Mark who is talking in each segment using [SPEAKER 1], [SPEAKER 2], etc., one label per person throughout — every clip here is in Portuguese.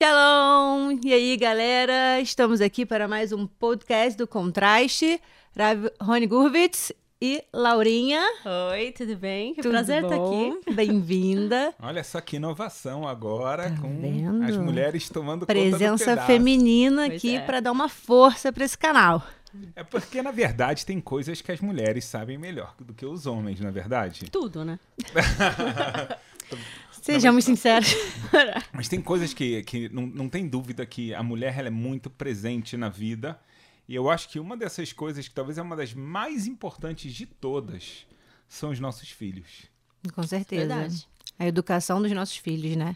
[SPEAKER 1] Shalom! E aí, galera? Estamos aqui para mais um podcast do Contraste. Rav Rony Gurvitz e Laurinha.
[SPEAKER 2] Oi, tudo bem? Que
[SPEAKER 1] Tudo
[SPEAKER 2] prazer estar
[SPEAKER 1] bom?
[SPEAKER 2] aqui.
[SPEAKER 1] Bem-vinda.
[SPEAKER 3] Olha só que inovação agora
[SPEAKER 1] Tá
[SPEAKER 3] com
[SPEAKER 1] vendo?
[SPEAKER 3] as mulheres tomando conta do
[SPEAKER 1] Presença feminina
[SPEAKER 2] Pois
[SPEAKER 1] aqui
[SPEAKER 2] é.
[SPEAKER 1] para dar uma força para esse canal.
[SPEAKER 3] É porque, na verdade, tem coisas que as mulheres sabem melhor do que os homens, não é verdade?
[SPEAKER 2] Tudo, né?
[SPEAKER 1] Sejamos sinceros.
[SPEAKER 3] Mas tem coisas que, que não, não tem dúvida que a mulher ela é muito presente na vida. E eu acho que uma dessas coisas, que talvez é uma das mais importantes de todas, são os nossos filhos.
[SPEAKER 1] Com certeza.
[SPEAKER 2] Verdade.
[SPEAKER 1] A educação dos nossos filhos, né?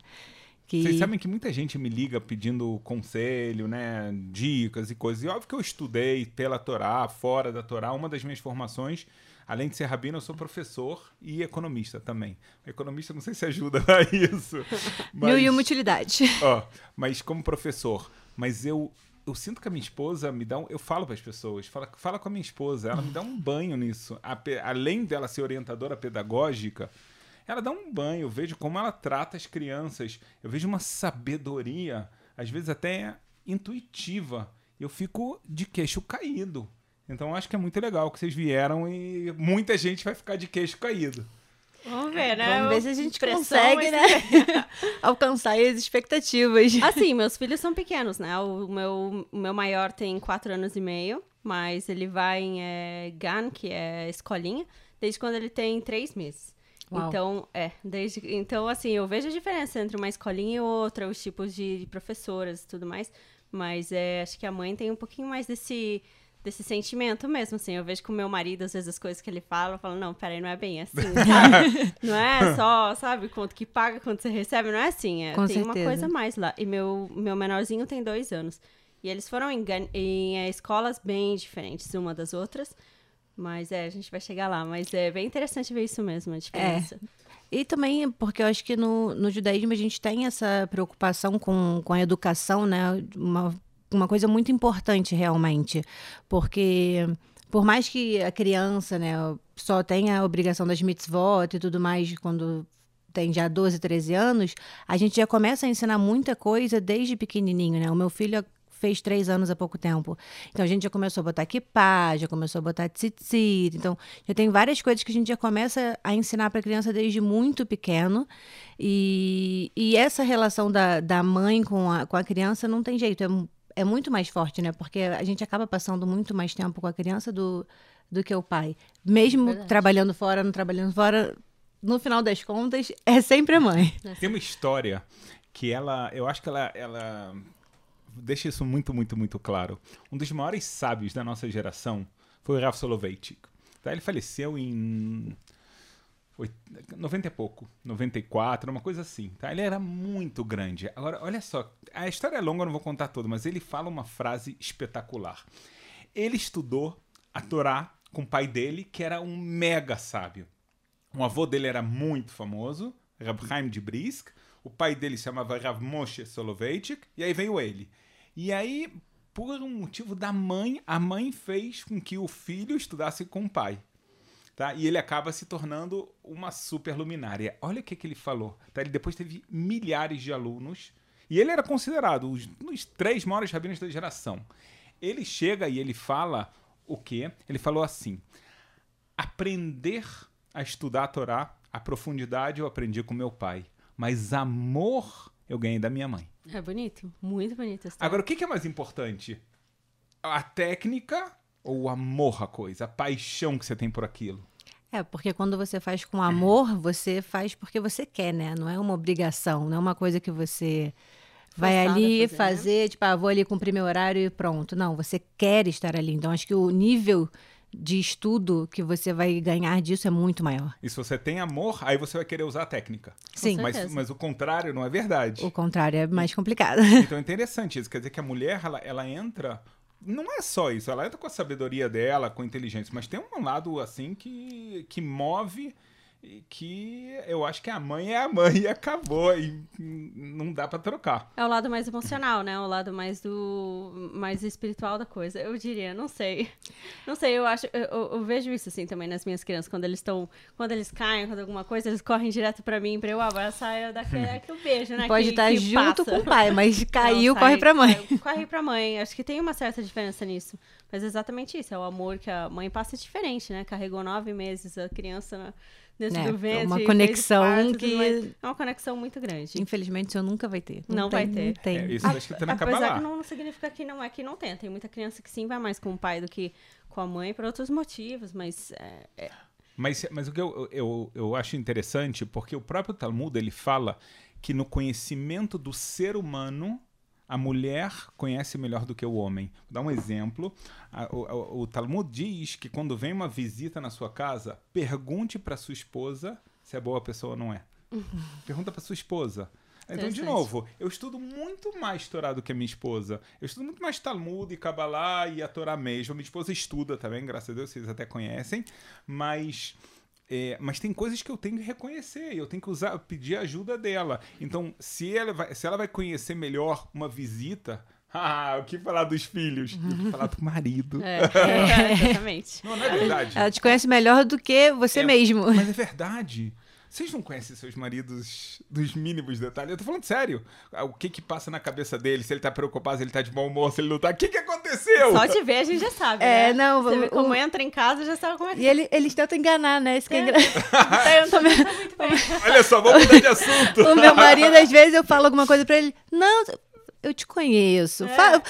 [SPEAKER 1] Que...
[SPEAKER 3] Vocês sabem que muita gente me liga pedindo conselho, né, dicas e coisas. E óbvio que eu estudei pela Torá, fora da Torá. Uma das minhas formações, além de ser rabino, eu sou professor e economista também. Economista não sei se ajuda a isso.
[SPEAKER 1] Mil e uma utilidade.
[SPEAKER 3] Ó, mas como professor, mas eu eu sinto que a minha esposa me dá um, eu falo para as pessoas, fala, fala com a minha esposa, ela me dá um banho nisso. A além dela ser orientadora pedagógica, ela dá um banho, eu vejo como ela trata as crianças, eu vejo uma sabedoria, às vezes até intuitiva. Eu fico de queixo caído. Então acho que é muito legal que vocês vieram e muita gente vai ficar de queixo caído.
[SPEAKER 2] Vamos ver, né?
[SPEAKER 1] Vamos ver se a gente consegue, né? Alcançar as expectativas.
[SPEAKER 2] Assim, meus filhos são pequenos, né? O meu, o meu maior tem quatro anos e meio, mas ele vai em é, GAN, que é escolinha, desde quando ele tem três meses.
[SPEAKER 1] Uau.
[SPEAKER 2] Então, é, desde. Então, assim, eu vejo a diferença entre uma escolinha e outra, os tipos de professoras e tudo mais. Mas é, acho que a mãe tem um pouquinho mais desse. Desse sentimento mesmo, assim. Eu vejo com o meu marido, às vezes, as coisas que ele fala, eu falo, não, peraí, não é bem assim, sabe? não é só, sabe, quanto que paga, quanto você recebe, não é assim. É,
[SPEAKER 1] Com
[SPEAKER 2] tem uma
[SPEAKER 1] certeza.
[SPEAKER 2] coisa a mais lá. E meu, meu menorzinho tem dois anos. E eles foram em, em é, escolas bem diferentes uma das outras. Mas é, a gente vai chegar lá. Mas é bem interessante ver isso mesmo, a diferença.
[SPEAKER 1] E também porque eu acho que no, no judaísmo a gente tem essa preocupação com, com a educação, né? Uma, uma coisa muito importante realmente. Porque por mais que a criança, né, só tenha a obrigação das mitzvot e tudo mais quando tem já 12, 13 anos, a gente já começa a ensinar muita coisa desde pequenininho, né? O meu filho fez três anos há pouco tempo. Então a gente já começou a botar kippah, já começou a botar tzitzit. Então já tem várias coisas que a gente já começa a ensinar para a criança desde muito pequeno. E, e essa relação da, da mãe com a, com a criança não tem jeito, é, é muito mais forte, né? Porque a gente acaba passando muito mais tempo com a criança do, do que o pai. Mesmo
[SPEAKER 2] Verdade.
[SPEAKER 1] trabalhando fora, não trabalhando fora, no final das contas, é sempre a mãe.
[SPEAKER 3] Tem uma história que ela, eu acho que ela, ela deixa isso muito, muito, muito claro. Um dos maiores sábios da nossa geração foi o Rav Soloveitchik. Tá? Ele faleceu em 90 e pouco, 94, uma coisa assim. Tá? Ele era muito grande. Agora, olha só, a história é longa, eu não vou contar toda, mas ele fala uma frase espetacular. Ele estudou a Torá com o pai dele, que era um mega sábio. O avô dele era muito famoso, Rab Chaim de Brisk. O pai dele se chamava Rav Moshe Soloveitchik. E aí veio ele. E aí, por um motivo da mãe, a mãe fez com que o filho estudasse com o pai. Tá? E ele acaba se tornando uma super luminária. Olha o que, que ele falou. Tá? Ele depois teve milhares de alunos. E ele era considerado os, os três maiores rabinos da geração. Ele chega e ele fala o quê? Ele falou assim: aprender a estudar a Torá, a profundidade eu aprendi com meu pai, mas amor eu ganhei da minha mãe.
[SPEAKER 2] É bonito, muito bonito. essa
[SPEAKER 3] Agora, o que que é mais importante? A técnica ou o amor à coisa? A paixão que você tem por aquilo?
[SPEAKER 1] É, porque quando você faz com amor, você faz porque você quer, né? Não é uma obrigação, não é uma coisa que você vai ali
[SPEAKER 2] fazer,
[SPEAKER 1] fazer,
[SPEAKER 2] né?
[SPEAKER 1] tipo, ah, vou ali cumprir meu horário e pronto. Não, você quer estar ali. Então, acho que o nível de estudo que você vai ganhar disso é muito maior.
[SPEAKER 3] E se você tem amor, aí você vai querer usar a técnica.
[SPEAKER 1] Sim.
[SPEAKER 3] Mas, mas o contrário não é verdade.
[SPEAKER 1] o contrário é mais complicado.
[SPEAKER 3] Então é interessante isso. Quer dizer que a mulher, ela, ela entra. Não é só isso, ela entra com a sabedoria dela, com a inteligência, mas tem um lado assim que, que move e que eu acho que a mãe é a mãe e acabou e não dá para trocar.
[SPEAKER 2] É o lado mais emocional, né? O lado mais do mais espiritual da coisa. Eu diria, não sei. Não sei, eu acho eu, eu vejo isso assim também nas minhas crianças quando eles estão, quando eles caem, quando alguma coisa, eles correm direto para mim para eu abraçar eu dar aquele, aquele beijo, né?
[SPEAKER 1] Pode
[SPEAKER 2] que,
[SPEAKER 1] estar
[SPEAKER 2] que
[SPEAKER 1] junto
[SPEAKER 2] passa.
[SPEAKER 1] com o pai, mas caiu,
[SPEAKER 2] Não,
[SPEAKER 1] corre pra mãe.
[SPEAKER 2] caiu, corre pra mãe. Acho que tem uma certa diferença nisso. Mas é exatamente isso, é o amor que a mãe passa diferente, né? Carregou nove meses a criança na- dentro
[SPEAKER 1] É,
[SPEAKER 2] do ventre.
[SPEAKER 1] uma
[SPEAKER 2] fez
[SPEAKER 1] conexão
[SPEAKER 2] parto,
[SPEAKER 1] que-.
[SPEAKER 2] É uma conexão muito grande.
[SPEAKER 1] Infelizmente, isso nunca vai ter.
[SPEAKER 2] Não
[SPEAKER 1] tem,
[SPEAKER 2] vai ter.
[SPEAKER 1] Não tem.
[SPEAKER 3] É, isso tá escrito na
[SPEAKER 2] Apesar
[SPEAKER 3] Kabbalah.
[SPEAKER 2] que não significa que não é que não tem. Tem muita criança que sim vai mais com o pai do que com a mãe por outros motivos, mas é, é-
[SPEAKER 3] Mas, mas o que eu, eu, eu acho interessante, porque o próprio Talmud ele fala que no conhecimento do ser humano, a mulher conhece melhor do que o homem. Vou dar um exemplo. O, o- o Talmud diz que quando vem uma visita na sua casa, pergunte para sua esposa se é boa pessoa ou não é. Pergunta para sua esposa. Então, de novo, eu estudo muito mais Torá do que a minha esposa. Eu estudo muito mais Talmud e Kabbalah e a Torá mesmo. Minha esposa estuda também, graças a Deus, vocês até conhecem. Mas, é, mas tem coisas que eu tenho que reconhecer. e Eu tenho que usar, pedir ajuda dela. Então, se ela vai, se ela vai conhecer melhor uma visita... Ah, o que falar dos filhos? Eu vou falar do marido.
[SPEAKER 2] é, exatamente.
[SPEAKER 3] Não, não é verdade.
[SPEAKER 1] Ela te conhece melhor do que você
[SPEAKER 3] É,
[SPEAKER 1] mesmo.
[SPEAKER 3] Mas é verdade. Vocês não conhecem seus maridos dos mínimos detalhes? Eu tô falando sério. Ah, O que que passa na cabeça dele? Se ele tá preocupado, se ele tá de mau humor, se ele não tá. O que que aconteceu?
[SPEAKER 2] Só de ver a gente já sabe,
[SPEAKER 1] É,
[SPEAKER 2] né?
[SPEAKER 1] não,
[SPEAKER 2] Você vê como
[SPEAKER 1] o-
[SPEAKER 2] entra em casa já sabe como é que
[SPEAKER 1] E ele, eles tentam enganar, né? Isso que é
[SPEAKER 2] É.
[SPEAKER 1] engraçado.
[SPEAKER 2] tá. Muito bem.
[SPEAKER 3] Olha só, vamos mudar de assunto.
[SPEAKER 1] O meu marido, às vezes, eu falo alguma coisa pra ele. Não, eu te conheço.
[SPEAKER 2] É.
[SPEAKER 1] Fala-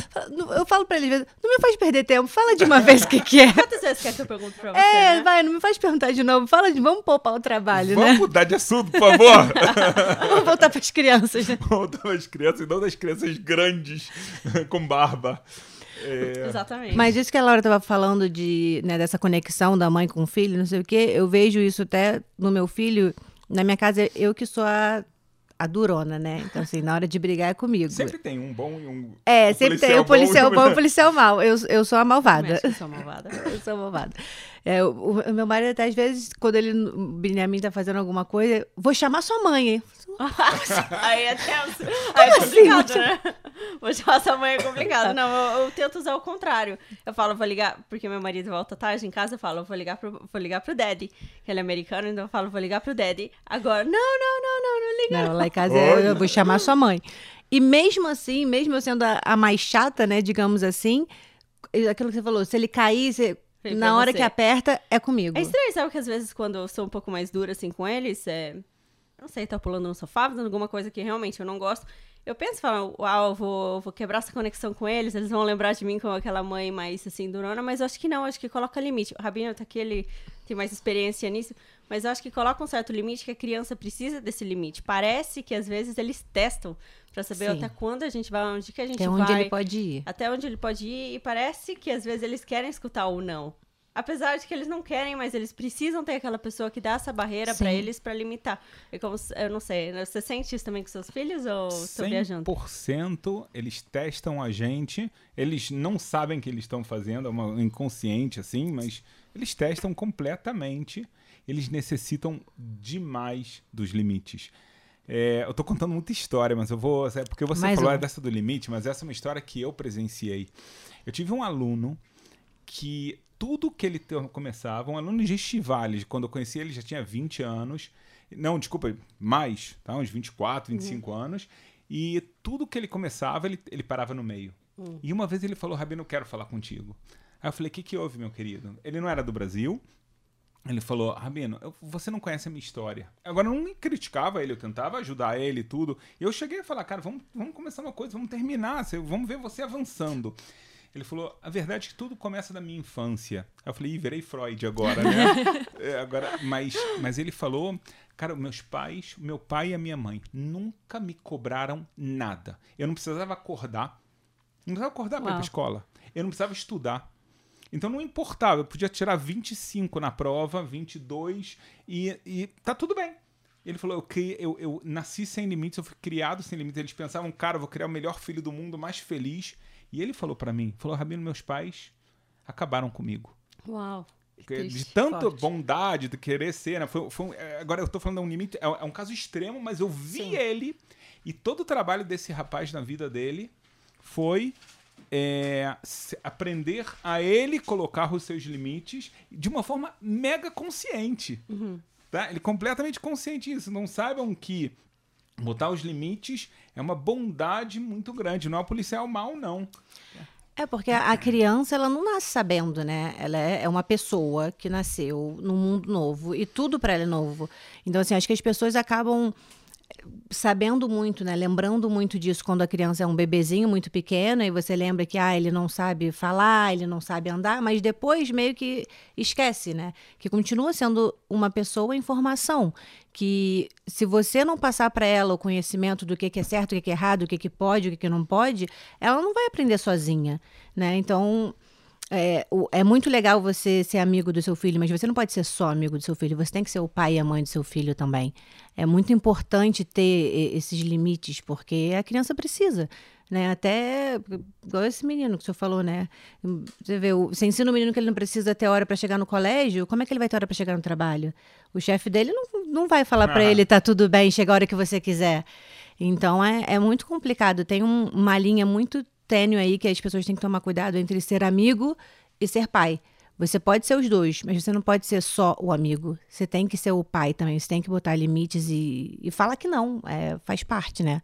[SPEAKER 1] eu falo pra ele, não me faz perder tempo. Fala de uma vez o que, que é.
[SPEAKER 2] Quantas vezes quer que eu pergunte pra você,
[SPEAKER 1] É,
[SPEAKER 2] né?
[SPEAKER 1] vai, não me faz perguntar de novo. Fala de. Vamos poupar o trabalho,
[SPEAKER 3] Vamos
[SPEAKER 1] né?
[SPEAKER 3] mudar de assunto, por favor.
[SPEAKER 1] Vamos voltar pras crianças. né?
[SPEAKER 3] Voltar das crianças e não das crianças grandes com barba. É,
[SPEAKER 2] Exatamente.
[SPEAKER 1] Mas isso que a Laura tava falando de, né, dessa conexão da mãe com o filho, não sei o quê, eu vejo isso até no meu filho. Na minha casa, eu que sou a, a durona, né? Então, assim, na hora de brigar é comigo.
[SPEAKER 3] sempre tem um bom e um.
[SPEAKER 1] É,
[SPEAKER 3] um
[SPEAKER 1] sempre tem o policial bom e o policial mau. Eu, eu sou a malvada.
[SPEAKER 2] Eu sou malvada.
[SPEAKER 1] Eu sou malvada. É, o, o meu marido, até às vezes, quando ele, o Benjamin tá fazendo alguma coisa, vou chamar sua mãe, hein?
[SPEAKER 2] Aí é tenso. Aí é complicado, né? Vou chamar sua mãe é complicado. Não, eu, eu tento usar o contrário. Eu falo, vou ligar, porque meu marido volta tarde em casa, eu falo, vou ligar pro, vou ligar pro daddy. Que ele é americano, então eu falo, vou ligar pro daddy. Agora, não, não, não, não, não liga.
[SPEAKER 1] Não, lá em casa
[SPEAKER 3] Olha.
[SPEAKER 1] eu vou chamar sua mãe. E mesmo assim, mesmo eu sendo a, a mais chata, né, digamos assim, aquilo que você falou, se ele cair, você- na hora
[SPEAKER 2] você.
[SPEAKER 1] que aperta, é comigo.
[SPEAKER 2] É estranho, sabe que às vezes quando eu sou um pouco mais dura assim com eles, é... não sei, tá pulando no sofá, fazendo alguma coisa que realmente eu não gosto. Eu penso, falo, uau, eu vou, vou quebrar essa conexão com eles, eles vão lembrar de mim como aquela mãe mais assim, durona, mas eu acho que não, acho que coloca limite. O Rabino tá aqui, ele tem mais experiência nisso, mas eu acho que coloca um certo limite que a criança precisa desse limite. Parece que às vezes eles testam pra saber
[SPEAKER 1] Sim.
[SPEAKER 2] até quando a gente vai, onde que a gente
[SPEAKER 1] Até onde
[SPEAKER 2] vai
[SPEAKER 1] ele pode ir.
[SPEAKER 2] até onde ele pode ir, e parece que às vezes eles querem escutar ou não. Apesar de que eles não querem, mas eles precisam ter aquela pessoa que dá essa barreira pra
[SPEAKER 1] Sim.
[SPEAKER 2] eles pra limitar. É como, eu não sei, você sente isso também com seus filhos ou tô viajando?
[SPEAKER 3] 100% eles testam a gente. Eles não sabem que eles estão fazendo, é uma inconsciente assim, mas eles testam completamente. Eles necessitam demais dos limites. É, eu tô contando muita história, mas eu vou. é Porque você
[SPEAKER 1] Mais
[SPEAKER 3] falou
[SPEAKER 1] uma.
[SPEAKER 3] é dessa do limite, mas essa é uma história que eu presenciei. Eu tive um aluno que tudo que ele começava, um aluno de Estivales, quando eu conheci ele já tinha 20 anos. Não, desculpa, mais, tá? Uns 24, 25 anos. E tudo que ele começava, ele, ele parava no meio. E uma vez ele falou, Rabino, eu quero falar contigo. Aí eu falei, o que, que houve, meu querido? Ele não era do Brasil. Ele falou, Rabino, eu- você não conhece a minha história. Agora, eu não criticava ele, eu tentava ajudar ele e tudo. E eu cheguei a falar, cara, vamos, vamos começar uma coisa, vamos terminar, vamos ver você avançando. Ele falou, a verdade é que tudo começa da minha infância. Aí eu falei, Ih, virei Freud agora, né? É, agora, mas, mas ele falou, cara, meus pais, meu pai e a minha mãe nunca me cobraram nada. Eu não precisava acordar. Não precisava acordar para ir pra escola. Eu não precisava estudar. Então não importava, eu podia tirar 25 na prova, 22 e, e tá tudo bem. Ele falou, eu, criei- eu, eu nasci sem limites, eu fui criado sem limites. Eles pensavam, cara, eu vou criar o melhor filho do mundo, mais feliz. E ele falou pra mim, falou, Rabino, meus pais acabaram comigo.
[SPEAKER 2] Uau.
[SPEAKER 3] de
[SPEAKER 1] Triste,
[SPEAKER 3] tanta
[SPEAKER 1] forte.
[SPEAKER 3] bondade, de querer ser, né? Foi, foi é, agora eu tô falando de um limite, é, um- é um caso extremo, mas eu vi
[SPEAKER 1] Sim.
[SPEAKER 3] ele e todo o trabalho desse rapaz na vida dele foi é, aprender a ele colocar os seus limites de uma forma mega consciente. Tá? Ele é completamente consciente disso. Não saibam que botar os limites é uma bondade muito grande. Não é policial mal, não.
[SPEAKER 1] É porque a criança ela não nasce sabendo, né? Ela é é uma pessoa que nasceu num mundo novo e tudo para ela é novo. Então assim, acho que as pessoas acabam sabendo muito, né? Lembrando muito disso quando a criança é um bebezinho muito pequeno e você lembra que ah, ele não sabe falar, ele não sabe andar, mas depois meio que esquece, né? Que continua sendo uma pessoa em formação, que se você não passar para ela o conhecimento do que, que é certo, o que, que é errado, o que, que pode, o que, que não pode, ela não vai aprender sozinha, né? Então, é, é muito legal você ser amigo do seu filho, mas você não pode ser só amigo do seu filho, você tem que ser o pai e a mãe do seu filho também. É muito importante ter esses limites, porque a criança precisa. Né? Até igual esse menino que o senhor falou, né? Você vê, você ensina o menino que ele não precisa ter hora para chegar no colégio, como é que ele vai ter hora para chegar no trabalho? O chefe dele não, não vai falar para
[SPEAKER 3] Ah.
[SPEAKER 1] ele, tá tudo bem, chega a hora que você quiser. Então é, é muito complicado. Tem um- uma linha muito tênue aí que as pessoas têm que tomar cuidado entre ser amigo e ser pai. Você pode ser os dois, mas você não pode ser só o amigo. Você tem que ser o pai também. Você tem que botar limites e, e falar que não. É, faz parte, né?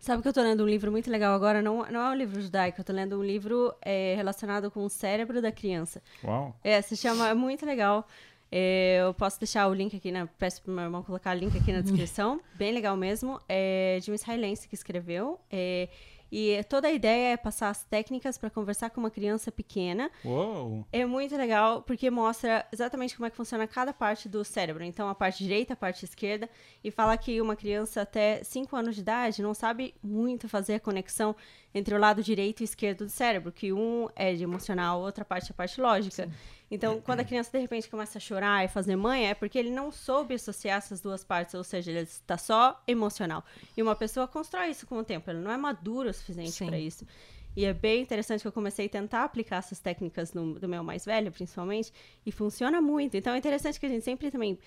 [SPEAKER 2] Sabe que eu tô lendo um livro muito legal agora? Não, não é um livro judaico, eu tô lendo um livro é, relacionado com o cérebro da criança.
[SPEAKER 3] Uau.
[SPEAKER 2] É, se chama, é muito legal. É, eu posso deixar o link aqui, na, peço pro meu irmão colocar o link aqui na descrição. Bem legal mesmo. É de um israelense que escreveu. É, e toda a ideia é passar as técnicas para conversar com uma criança pequena.
[SPEAKER 3] Uou.
[SPEAKER 2] É muito legal porque mostra exatamente como é que funciona cada parte do cérebro. Então, a parte direita, a parte esquerda. E fala que uma criança até 5 anos de idade não sabe muito fazer a conexão entre o lado direito e esquerdo do cérebro. Que um é de emocional, a outra parte é a parte lógica. Então, quando a criança de repente começa a chorar e fazer manha, é porque ele não soube associar essas duas partes. Ou seja, ele está só emocional. E uma pessoa constrói isso com o tempo. Ele não é maduro o suficiente para isso. E é bem interessante que eu comecei a tentar aplicar essas técnicas no, do meu mais velho, principalmente, e funciona muito. Então é interessante que a gente sempre também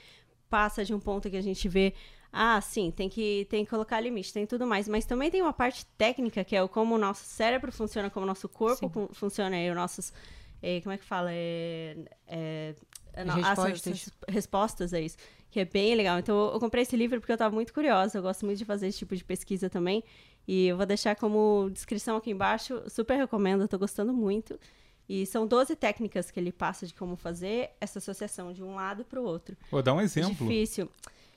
[SPEAKER 2] passa de um ponto que a gente vê, ah, sim, tem que, tem que colocar limite, tem tudo mais, mas também tem uma parte técnica, que é o como o nosso cérebro funciona, como o nosso corpo
[SPEAKER 1] Sim.
[SPEAKER 2] funciona, e os nossos, eh, como é que fala? É, é,
[SPEAKER 1] As
[SPEAKER 2] não,
[SPEAKER 1] respostas.
[SPEAKER 2] essas respostas a isso, que é bem legal. Então eu comprei esse livro porque eu estava muito curiosa, eu gosto muito de fazer esse tipo de pesquisa também, e eu vou deixar como descrição aqui embaixo. Super recomendo, eu tô gostando muito. E são 12 técnicas que ele passa de como fazer essa associação de um lado para o outro.
[SPEAKER 3] Vou dar um exemplo.
[SPEAKER 2] Difícil.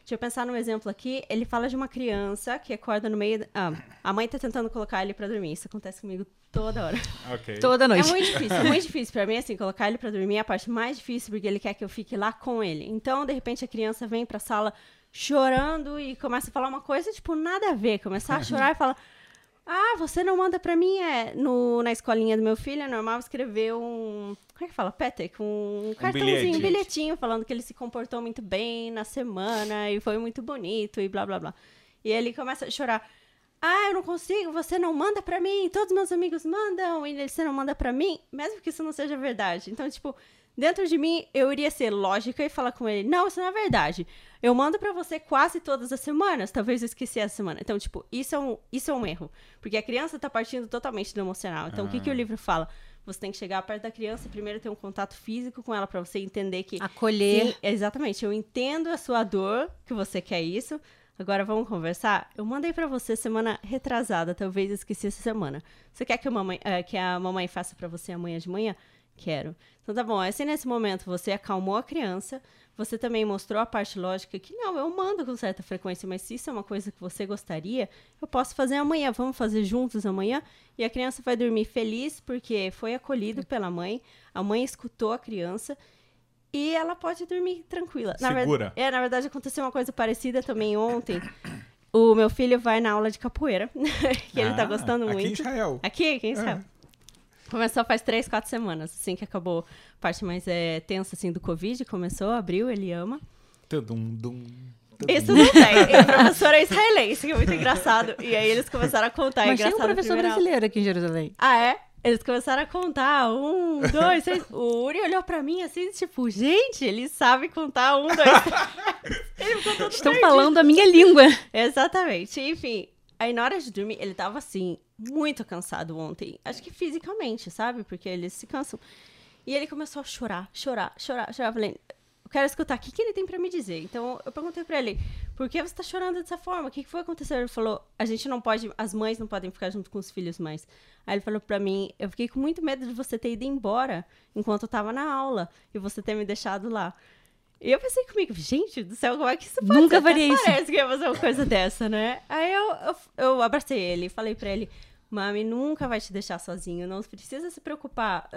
[SPEAKER 2] Deixa eu pensar num exemplo aqui. Ele fala de uma criança que acorda no meio. da- Ah, a mãe tá tentando colocar ele para dormir. Isso acontece comigo toda hora.
[SPEAKER 3] Ok.
[SPEAKER 1] Toda
[SPEAKER 2] É
[SPEAKER 1] noite.
[SPEAKER 2] muito difícil, é muito difícil. Pra mim, assim, colocar ele pra dormir é a parte mais difícil, porque ele quer que eu fique lá com ele. Então, de repente, a criança vem pra sala chorando e começa a falar uma coisa, tipo, nada a ver. Começar a chorar e falar. Ah, você não manda pra mim? É, no, na escolinha do meu filho é normal escrever um. Como é que fala? Petek? Um cartãozinho,
[SPEAKER 3] bilhete.
[SPEAKER 2] um bilhetinho falando que ele se comportou muito bem na semana e foi muito bonito e blá blá blá. E ele começa a chorar. Ah, eu não consigo, você não manda pra mim, todos meus amigos mandam e você não manda pra mim, mesmo que isso não seja verdade. Então, tipo, dentro de mim eu iria ser lógica e falar com ele: "Não, isso não é verdade. Eu mando pra você quase todas as semanas, talvez eu esqueci essa semana". Então, tipo, isso é um isso é um erro, porque a criança tá partindo totalmente do emocional. Então, o que que o
[SPEAKER 3] Ah.
[SPEAKER 2] livro fala? Você tem que chegar perto da criança e primeiro ter um contato físico com ela pra você entender que
[SPEAKER 1] Acolher.
[SPEAKER 2] Sim, exatamente. Eu entendo a sua dor, que você quer isso. Agora vamos conversar? Eu mandei pra você semana retrasada, talvez eu esqueci essa semana. Você quer que a mamãe, eh, que a mamãe faça pra você amanhã de manhã? Quero. Então tá bom, é se nesse momento você acalmou a criança, você também mostrou a parte lógica que não, eu mando com certa frequência, mas se isso é uma coisa que você gostaria, eu posso fazer amanhã, vamos fazer juntos amanhã, e a criança vai dormir feliz porque foi acolhido pela mãe, a mãe escutou a criança e ela pode dormir tranquila. Na ver-
[SPEAKER 3] Segura.
[SPEAKER 2] É, na verdade aconteceu uma coisa parecida também ontem. O meu filho vai na aula de capoeira, que ele tá
[SPEAKER 3] Ah,
[SPEAKER 2] gostando
[SPEAKER 3] Aqui em
[SPEAKER 2] muito.
[SPEAKER 3] Israel.
[SPEAKER 2] Aqui, aqui em
[SPEAKER 3] É.
[SPEAKER 2] Começou faz três, quatro semanas, assim que acabou a parte mais é, tensa assim, do Covid. Começou, abriu, ele ama.
[SPEAKER 3] Tudum, dum.
[SPEAKER 2] Isso não tem. O professor é israelense, que é muito engraçado. E aí eles começaram a contar. é
[SPEAKER 1] Mas tem um professor brasileiro aqui em Jerusalém.
[SPEAKER 2] Ah, é? Eles começaram a contar. Um, dois, três. O Uri olhou pra mim assim, tipo, gente, ele sabe contar um, dois, três. Ele ficou todo
[SPEAKER 1] Estão
[SPEAKER 2] perdido.
[SPEAKER 1] falando a minha língua.
[SPEAKER 2] Exatamente. Enfim, aí na hora de dormir, ele tava assim, muito cansado ontem. Acho que fisicamente, sabe? Porque eles se cansam. E ele começou a chorar, chorar, chorar, chorar. Eu falei, eu quero escutar, o que, que ele tem pra me dizer? Então eu perguntei pra ele, por que você tá chorando dessa forma? O que, que foi acontecer? Ele falou, a gente não pode, as mães não podem ficar junto com os filhos mais. Aí ele falou pra mim, eu fiquei com muito medo de você ter ido embora enquanto eu tava na aula e você ter me deixado lá. E eu pensei comigo, gente do céu, como é que isso pode
[SPEAKER 1] Nunca faria isso.
[SPEAKER 2] Parece que ia fazer uma coisa dessa, né? Aí eu, eu, eu abracei ele e falei pra ele, mami nunca vai te deixar sozinho, não precisa se preocupar.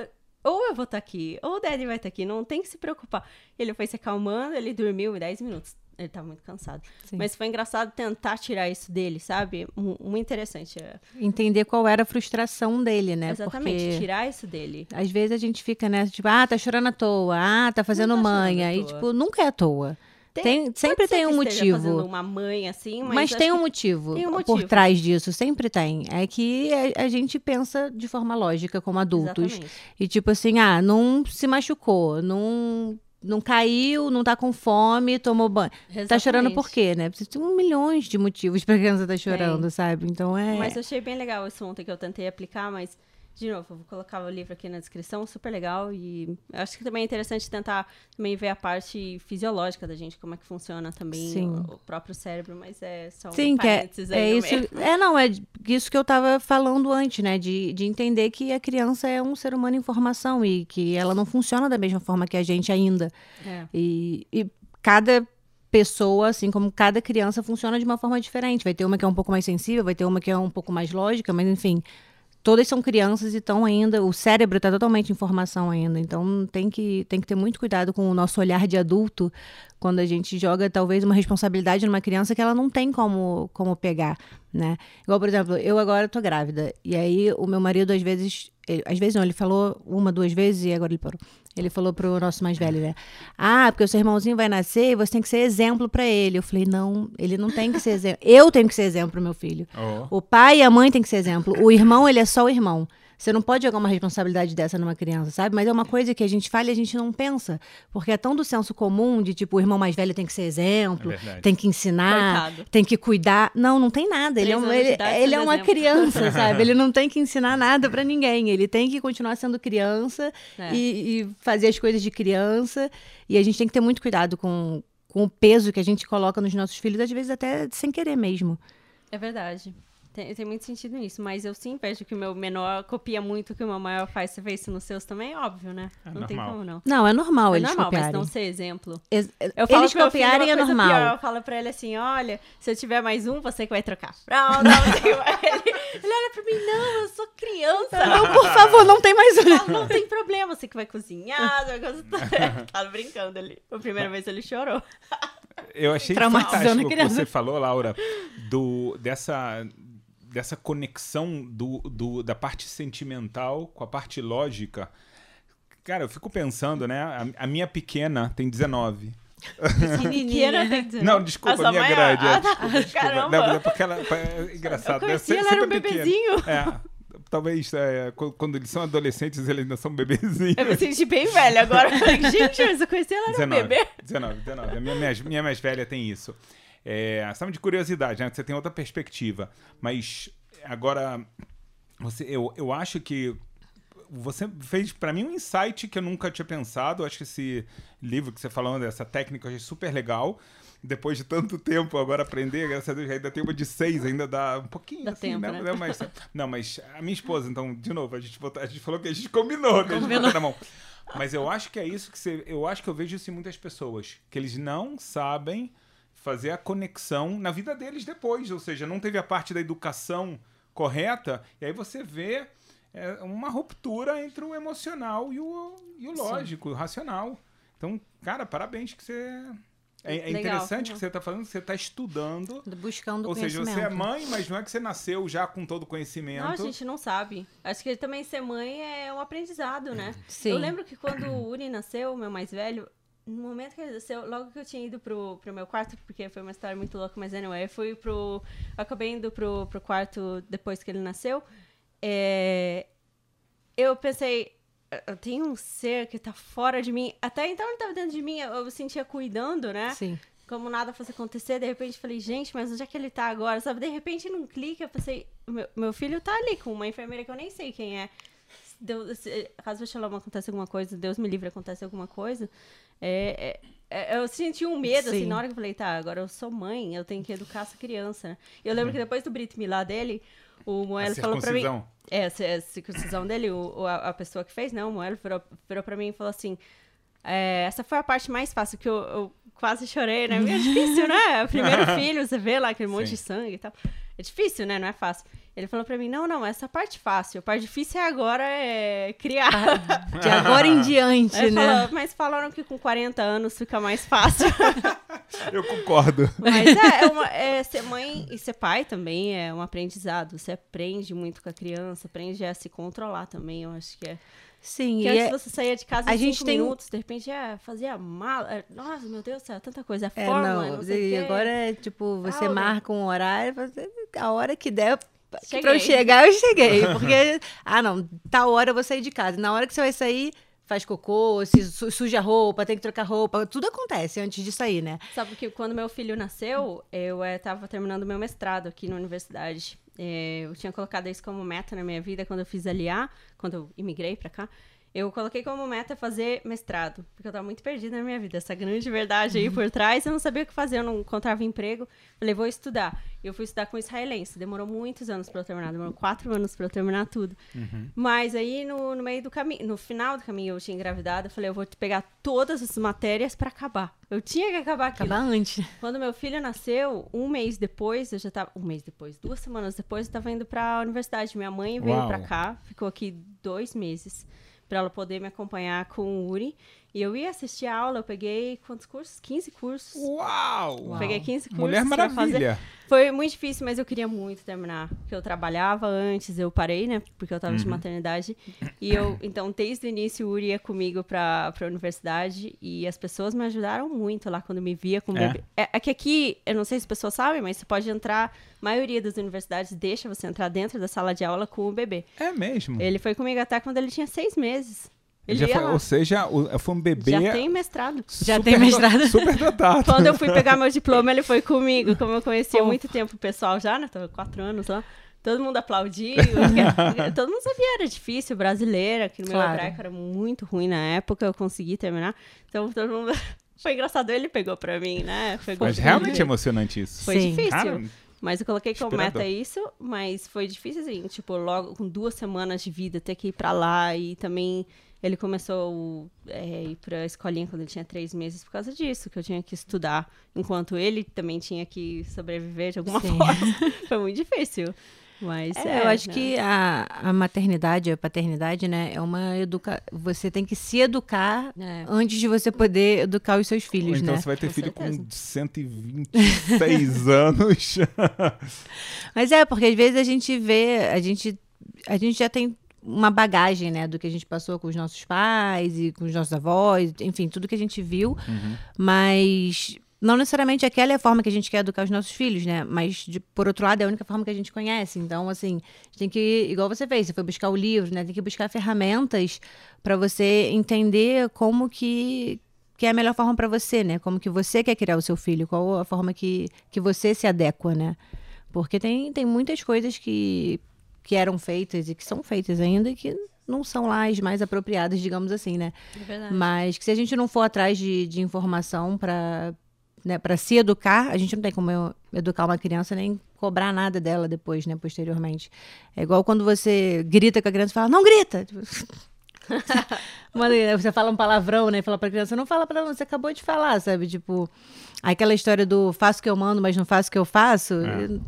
[SPEAKER 2] Ou eu vou estar aqui, ou o Daddy vai estar aqui, não tem que se preocupar. Ele foi se acalmando, ele dormiu em 10 minutos. Ele tava muito cansado.
[SPEAKER 1] Sim.
[SPEAKER 2] Mas foi engraçado tentar tirar isso dele, sabe? Mu- Muito interessante. é.
[SPEAKER 1] Entender qual era a frustração dele, né?
[SPEAKER 2] Exatamente,
[SPEAKER 1] Porque
[SPEAKER 2] tirar isso dele.
[SPEAKER 1] às vezes a gente fica nessa, tipo, ah, tá chorando à toa, ah, tá fazendo
[SPEAKER 2] tá
[SPEAKER 1] manha. E, tipo, nunca é à toa. Tem- sempre tem um motivo.
[SPEAKER 2] uma mãe assim, mas,
[SPEAKER 1] Mas, tem um motivo,
[SPEAKER 2] tem um
[SPEAKER 1] por
[SPEAKER 2] motivo.
[SPEAKER 1] trás disso, sempre tem. É que a, a gente pensa de forma lógica como adultos.
[SPEAKER 2] Exatamente.
[SPEAKER 1] E tipo assim, ah, não se machucou, não, não caiu, não tá com fome, tomou banho. Tá chorando por
[SPEAKER 2] Exatamente.
[SPEAKER 1] quê, né? Tem um milhões de motivos pra criança estar chorando, sabe? Então é.
[SPEAKER 2] Mas eu achei bem legal esse ontem que eu tentei aplicar, mas, de novo, eu vou colocar o livro aqui na descrição, super legal. E acho que também é interessante tentar também ver a parte fisiológica da gente, como é que funciona também o, o próprio cérebro, mas é só um
[SPEAKER 1] Sim, que é, é isso.
[SPEAKER 2] meio.
[SPEAKER 1] É, não, é isso que eu tava falando antes, né? De, de entender que a criança é um ser humano em formação e que ela não funciona da mesma forma que a gente ainda.
[SPEAKER 2] É.
[SPEAKER 1] E, e cada pessoa, assim como cada criança, funciona de uma forma diferente. Vai ter uma que é um pouco mais sensível, vai ter uma que é um pouco mais lógica, mas enfim. Todas são crianças e estão ainda. O cérebro está totalmente em formação ainda. Então tem que, tem que ter muito cuidado com o nosso olhar de adulto quando a gente joga, talvez, uma responsabilidade numa criança que ela não tem como, como pegar, né? Igual, por exemplo, eu agora tô grávida. E aí o meu marido, às vezes. Ele- às vezes não, ele falou uma, duas vezes e agora ele parou. Ele falou pro nosso mais velho, né? Ah, porque o seu irmãozinho vai nascer e você tem que ser exemplo para ele. Eu falei, não, ele não tem que ser exemplo. Eu tenho que ser exemplo pro meu filho.
[SPEAKER 3] Oh.
[SPEAKER 1] O pai e a mãe tem que ser exemplo. O irmão, ele é só o irmão. Você não pode jogar uma responsabilidade dessa numa criança, sabe? Mas é uma coisa que a gente fala e a gente não pensa. Porque é tão do senso comum de, tipo, o irmão mais velho tem que ser exemplo,
[SPEAKER 3] É
[SPEAKER 1] tem que ensinar,
[SPEAKER 2] Coitado.
[SPEAKER 1] tem que cuidar. Não, não tem nada. Ele é, um, ele, ele é uma
[SPEAKER 2] exemplo.
[SPEAKER 1] criança, sabe? Ele não tem que ensinar nada pra ninguém. Ele tem que continuar sendo criança
[SPEAKER 2] É.
[SPEAKER 1] e, e fazer as coisas de criança. E a gente tem que ter muito cuidado com, com o peso que a gente coloca nos nossos filhos, às vezes até sem querer mesmo.
[SPEAKER 2] É verdade. Tem, tem muito sentido nisso, mas eu sim vejo que o meu menor copia muito o que o meu maior faz. Você vê isso nos seus também? Óbvio, né?
[SPEAKER 3] É
[SPEAKER 2] não tem
[SPEAKER 3] normal.
[SPEAKER 2] como não.
[SPEAKER 1] Não, é normal
[SPEAKER 2] É
[SPEAKER 1] eles
[SPEAKER 2] normal, mas
[SPEAKER 1] copiarem.
[SPEAKER 2] não ser exemplo.
[SPEAKER 1] Ex-
[SPEAKER 2] Eu falo
[SPEAKER 1] eles
[SPEAKER 2] filho
[SPEAKER 1] copiarem é normal.
[SPEAKER 2] Pior, eu falo pra ele assim, olha, se eu tiver mais um, você que vai trocar. Não, não, não. ele, ele olha pra mim, não, eu sou criança.
[SPEAKER 1] Não, por favor, não tem mais um.
[SPEAKER 2] Falo, não tem problema, você que vai cozinhar. Tava brincando ali. A primeira vez ele chorou.
[SPEAKER 3] Eu achei fantástico o que você falou, Laura, do, dessa, dessa conexão do, do, da parte sentimental com a parte lógica. Cara, eu fico pensando, né? A, a minha pequena tem 19.
[SPEAKER 2] Pequena tem 19.
[SPEAKER 3] Não, desculpa,
[SPEAKER 2] A
[SPEAKER 3] minha
[SPEAKER 2] mãe é-
[SPEAKER 3] grande. é,
[SPEAKER 2] Ah, tá.
[SPEAKER 3] desculpa, desculpa.
[SPEAKER 2] Caramba.
[SPEAKER 3] Não, é porque ela. É engraçado.
[SPEAKER 2] Eu conheci,
[SPEAKER 3] né?
[SPEAKER 2] ela era um
[SPEAKER 3] Sempre pequena.
[SPEAKER 2] bebezinho.
[SPEAKER 3] É. Talvez é, qu- quando eles são adolescentes, eles ainda são bebezinhos.
[SPEAKER 2] Eu me senti bem velha agora. Eu falei, Gente, mas eu conheci ela era um
[SPEAKER 3] 19,
[SPEAKER 2] bebê.
[SPEAKER 3] 19, 19. A minha, minha, minha mais velha tem isso. É, sabe de curiosidade, né? Você tem outra perspectiva. Mas agora, você, eu, eu acho que você fez pra mim um insight que eu nunca tinha pensado. Eu acho que esse livro que você falou, dessa técnica, eu achei super legal. Depois de tanto tempo agora aprender, graças a Deus, ainda tem uma de seis, ainda dá um pouquinho.
[SPEAKER 2] Dá
[SPEAKER 3] assim,
[SPEAKER 2] tempo,
[SPEAKER 3] né?
[SPEAKER 2] né?
[SPEAKER 3] Não, mas, não, mas a minha esposa, então, de novo, a gente, botou- a gente falou que a gente combinou, que a gente botou na mão. Mas eu acho que é isso que você. Eu acho que eu vejo isso em muitas pessoas. Que eles não sabem fazer a conexão na vida deles depois. Ou seja, não teve a parte da educação correta, e aí você vê é, uma ruptura entre o emocional e o, e o lógico, o racional. Então, cara, parabéns que você. É, é
[SPEAKER 2] Legal.
[SPEAKER 3] interessante que você está falando, que você está estudando.
[SPEAKER 1] Buscando
[SPEAKER 3] Ou seja, você é mãe, mas não é que você nasceu já com todo o conhecimento.
[SPEAKER 2] Não, a gente não sabe. Acho que também ser mãe é um aprendizado, né?
[SPEAKER 1] Sim.
[SPEAKER 2] Eu lembro que quando o Uri nasceu, meu mais velho, no momento que ele nasceu, logo que eu tinha ido pro, pro meu quarto, porque foi uma história muito louca, mas anyway, eu fui pro. Eu acabei indo pro, pro quarto depois que ele nasceu. É, eu pensei, tenho um ser que tá fora de mim. Até então ele tava dentro de mim, eu me sentia cuidando, né?
[SPEAKER 1] Sim.
[SPEAKER 2] Como nada fosse acontecer, de repente falei, gente, mas onde é que ele tá agora? Sabe? De repente, num clique, eu pensei, meu, meu filho tá ali com uma enfermeira que eu nem sei quem é. Deus, se, caso o Shalom acontece alguma coisa, Deus me livre, acontece alguma coisa. É, é, é, eu senti um medo, assim,
[SPEAKER 1] Sim.
[SPEAKER 2] na hora que eu falei, tá, agora eu sou mãe, eu tenho que educar essa criança, né? E eu lembro que depois do Brit Milá dele, o Moelo falou pra mim. É, a ci- a circuncisão dele, o, a, a pessoa que fez, não, o Moelo virou, virou pra mim e falou assim: é, essa foi a parte mais fácil, que eu, eu quase chorei, né? É difícil, né? Primeiro filho, você vê lá aquele monte
[SPEAKER 3] Sim.
[SPEAKER 2] de sangue e tal. É difícil, né? Não é fácil. Ele falou pra mim: não, não, essa parte fácil. A parte difícil é agora é criar.
[SPEAKER 1] De agora em diante,
[SPEAKER 2] Aí
[SPEAKER 1] né?
[SPEAKER 2] falou, mas falaram que com 40 anos fica mais fácil.
[SPEAKER 3] Eu concordo.
[SPEAKER 2] Mas é, é, uma- é ser mãe e ser pai também é um aprendizado. Você aprende muito com a criança, aprende a se controlar também, eu acho que é.
[SPEAKER 1] Sim,
[SPEAKER 2] Porque
[SPEAKER 1] e
[SPEAKER 2] antes
[SPEAKER 1] é-
[SPEAKER 2] você saía de casa
[SPEAKER 1] a
[SPEAKER 2] em
[SPEAKER 1] gente
[SPEAKER 2] cinco
[SPEAKER 1] tem-
[SPEAKER 2] minutos, de repente é, fazia mala. é, Nossa, meu Deus do céu, tanta coisa. É
[SPEAKER 1] É,
[SPEAKER 2] fórmula, não,
[SPEAKER 1] não,
[SPEAKER 2] sei
[SPEAKER 1] e agora é tipo, você
[SPEAKER 2] Fralda.
[SPEAKER 1] marca um horário, você- a hora que der pra
[SPEAKER 2] Cheguei.
[SPEAKER 1] eu chegar, eu cheguei. Porque, ah, não, tal hora eu vou sair de casa. Na hora que você vai sair, faz cocô, se su- suja a roupa, tem que trocar roupa, tudo acontece antes de sair, né?
[SPEAKER 2] Sabe que quando meu filho nasceu, eu estava terminando meu mestrado aqui na universidade. É, eu tinha colocado isso como meta na minha vida quando eu fiz LA, quando eu imigrei pra cá. Eu coloquei como meta fazer mestrado, porque eu tava muito perdida na minha vida. Essa grande verdade aí por trás, eu não sabia o que fazer, eu não encontrava emprego. Falei, vou estudar. E eu fui estudar com israelense. Demorou muitos anos pra eu terminar, demorou quatro anos pra eu terminar tudo. Mas aí, no, no meio do caminho, no final do caminho, eu tinha engravidado. Eu falei, eu vou pegar todas as matérias pra acabar. Eu tinha que acabar aquilo.
[SPEAKER 1] Acabar antes.
[SPEAKER 2] Quando meu filho nasceu, um mês depois, eu já tava. Um mês depois, duas semanas depois, eu tava indo pra universidade. Minha mãe veio
[SPEAKER 3] Uau.
[SPEAKER 2] pra cá, ficou aqui dois meses pra ela poder me acompanhar com o Uri. E eu ia assistir a aula, eu peguei quantos cursos? 15 cursos.
[SPEAKER 3] Uau!
[SPEAKER 2] Peguei 15 cursos.
[SPEAKER 3] Mulher
[SPEAKER 2] pra fazer.
[SPEAKER 3] Maravilha.
[SPEAKER 2] Foi muito difícil, mas eu queria muito terminar. Porque eu trabalhava antes, eu parei, né? Porque eu tava de maternidade. E eu, então, desde o início, o Uri ia comigo pra, pra universidade. E as pessoas me ajudaram muito lá quando me via com o
[SPEAKER 3] É?
[SPEAKER 2] bebê. É, é que aqui, eu não sei se as pessoas sabem, mas você pode entrar. A maioria das universidades deixa você entrar dentro da sala de aula com o bebê.
[SPEAKER 3] É mesmo.
[SPEAKER 2] Ele foi comigo até quando ele tinha seis meses. Ele
[SPEAKER 3] Já foi-
[SPEAKER 2] lá.
[SPEAKER 3] ou seja, o- foi um bebê.
[SPEAKER 2] Já tem mestrado.
[SPEAKER 1] Já tem mestrado.
[SPEAKER 3] do- Super dotado.
[SPEAKER 2] Quando eu fui pegar meu diploma, ele foi comigo. Como eu conhecia há muito tempo o pessoal já, né? Tava quatro anos lá. Todo mundo aplaudiu. porque- todo mundo sabia, era difícil, brasileira, que no meu
[SPEAKER 1] Claro.
[SPEAKER 2] hebraico era muito ruim na época, eu consegui terminar. Então todo mundo. Foi engraçado, ele pegou pra mim, né? Pegou
[SPEAKER 3] Mas realmente é emocionante isso.
[SPEAKER 2] Foi
[SPEAKER 1] Sim.
[SPEAKER 2] difícil.
[SPEAKER 3] Cara,
[SPEAKER 2] Mas eu coloquei como meta isso, mas foi difícil assim, tipo, logo com duas semanas de vida, ter que ir pra lá e também ele começou é, ir pra escolinha quando ele tinha três meses por causa disso, que eu tinha que estudar, enquanto ele também tinha que sobreviver de alguma
[SPEAKER 1] Sim.
[SPEAKER 2] forma. foi muito difícil. Mas
[SPEAKER 1] É,
[SPEAKER 2] é,
[SPEAKER 1] eu acho
[SPEAKER 2] né?
[SPEAKER 1] que a, a maternidade, a paternidade, né, é uma educa... Você tem que se educar
[SPEAKER 2] É.
[SPEAKER 1] antes de você poder educar os seus filhos,
[SPEAKER 3] então
[SPEAKER 1] né?
[SPEAKER 3] você vai ter
[SPEAKER 2] Com
[SPEAKER 3] filho
[SPEAKER 2] certeza.
[SPEAKER 3] com 126 anos.
[SPEAKER 1] Mas é, porque às vezes a gente vê, a gente, a gente já tem uma bagagem, né, do que a gente passou com os nossos pais e com os nossos avós, enfim, tudo que a gente viu, mas não necessariamente aquela é a forma que a gente quer educar os nossos filhos, né? Mas, de- por outro lado, é a única forma que a gente conhece. Então, assim, a gente tem que, igual você fez, você foi buscar o livro, né? Tem que buscar ferramentas para você entender como que, que é a melhor forma para você, né? Como que você quer criar o seu filho, qual a forma que, que você se adequa, né? Porque tem, tem muitas coisas que, que eram feitas e que são feitas ainda e que não são lá as mais apropriadas, digamos assim, né?
[SPEAKER 2] É verdade.
[SPEAKER 1] Mas que se a gente não for atrás de, de informação para né, para se educar, a gente não tem como eu- educar uma criança nem cobrar nada dela depois, né, posteriormente. É igual quando você grita com a criança e fala, não grita! Mano, você fala um palavrão, né? Fala pra criança, não fala palavrão, você acabou de falar, sabe? Tipo, aquela história do faço o que eu mando, mas não faço o que eu faço,
[SPEAKER 3] É.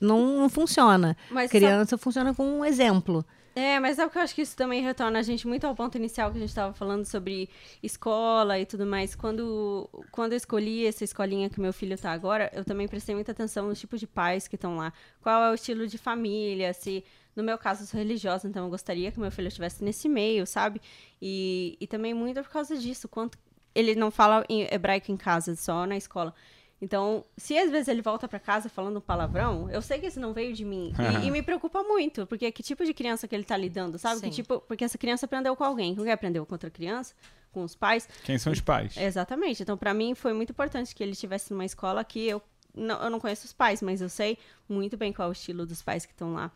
[SPEAKER 1] não, não funciona.
[SPEAKER 2] Mas
[SPEAKER 1] criança funciona com um exemplo.
[SPEAKER 2] É, mas é porque eu acho que isso também retorna a gente muito ao ponto inicial que a gente estava falando sobre escola e tudo mais. Quando, quando eu escolhi essa escolinha que meu filho tá agora, eu também prestei muita atenção nos tipos de pais que estão lá. Qual é o estilo de família, se... No meu caso, eu sou religiosa, então eu gostaria que meu filho estivesse nesse meio, sabe? E, e também muito por causa disso. Quanto ele não fala em hebraico em casa, só na escola. Então, se às vezes ele volta para casa falando palavrão, eu sei que isso não veio de mim. E, e, me preocupa muito, porque que tipo de criança que ele tá lidando, sabe? Que tipo, porque essa criança aprendeu com alguém. Quem aprendeu com outra criança? Com os pais?
[SPEAKER 3] Quem são os pais?
[SPEAKER 2] Exatamente. Então, para mim, foi muito importante que ele estivesse numa escola que eu não, eu não conheço os pais, mas eu sei muito bem qual é o estilo dos pais que estão lá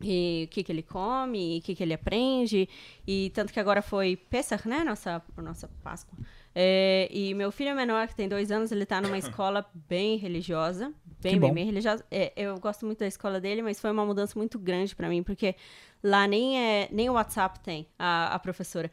[SPEAKER 2] e o que, que ele come, o que, que ele aprende. E tanto que agora foi Pesach, né? Nossa, nossa Páscoa. É, e meu filho menor, que tem dois anos, ele tá numa escola bem religiosa. Bem, bem, bem religiosa. É, eu gosto muito da escola dele, mas foi uma mudança muito grande para mim, porque lá nem, é, nem o WhatsApp tem a, a professora.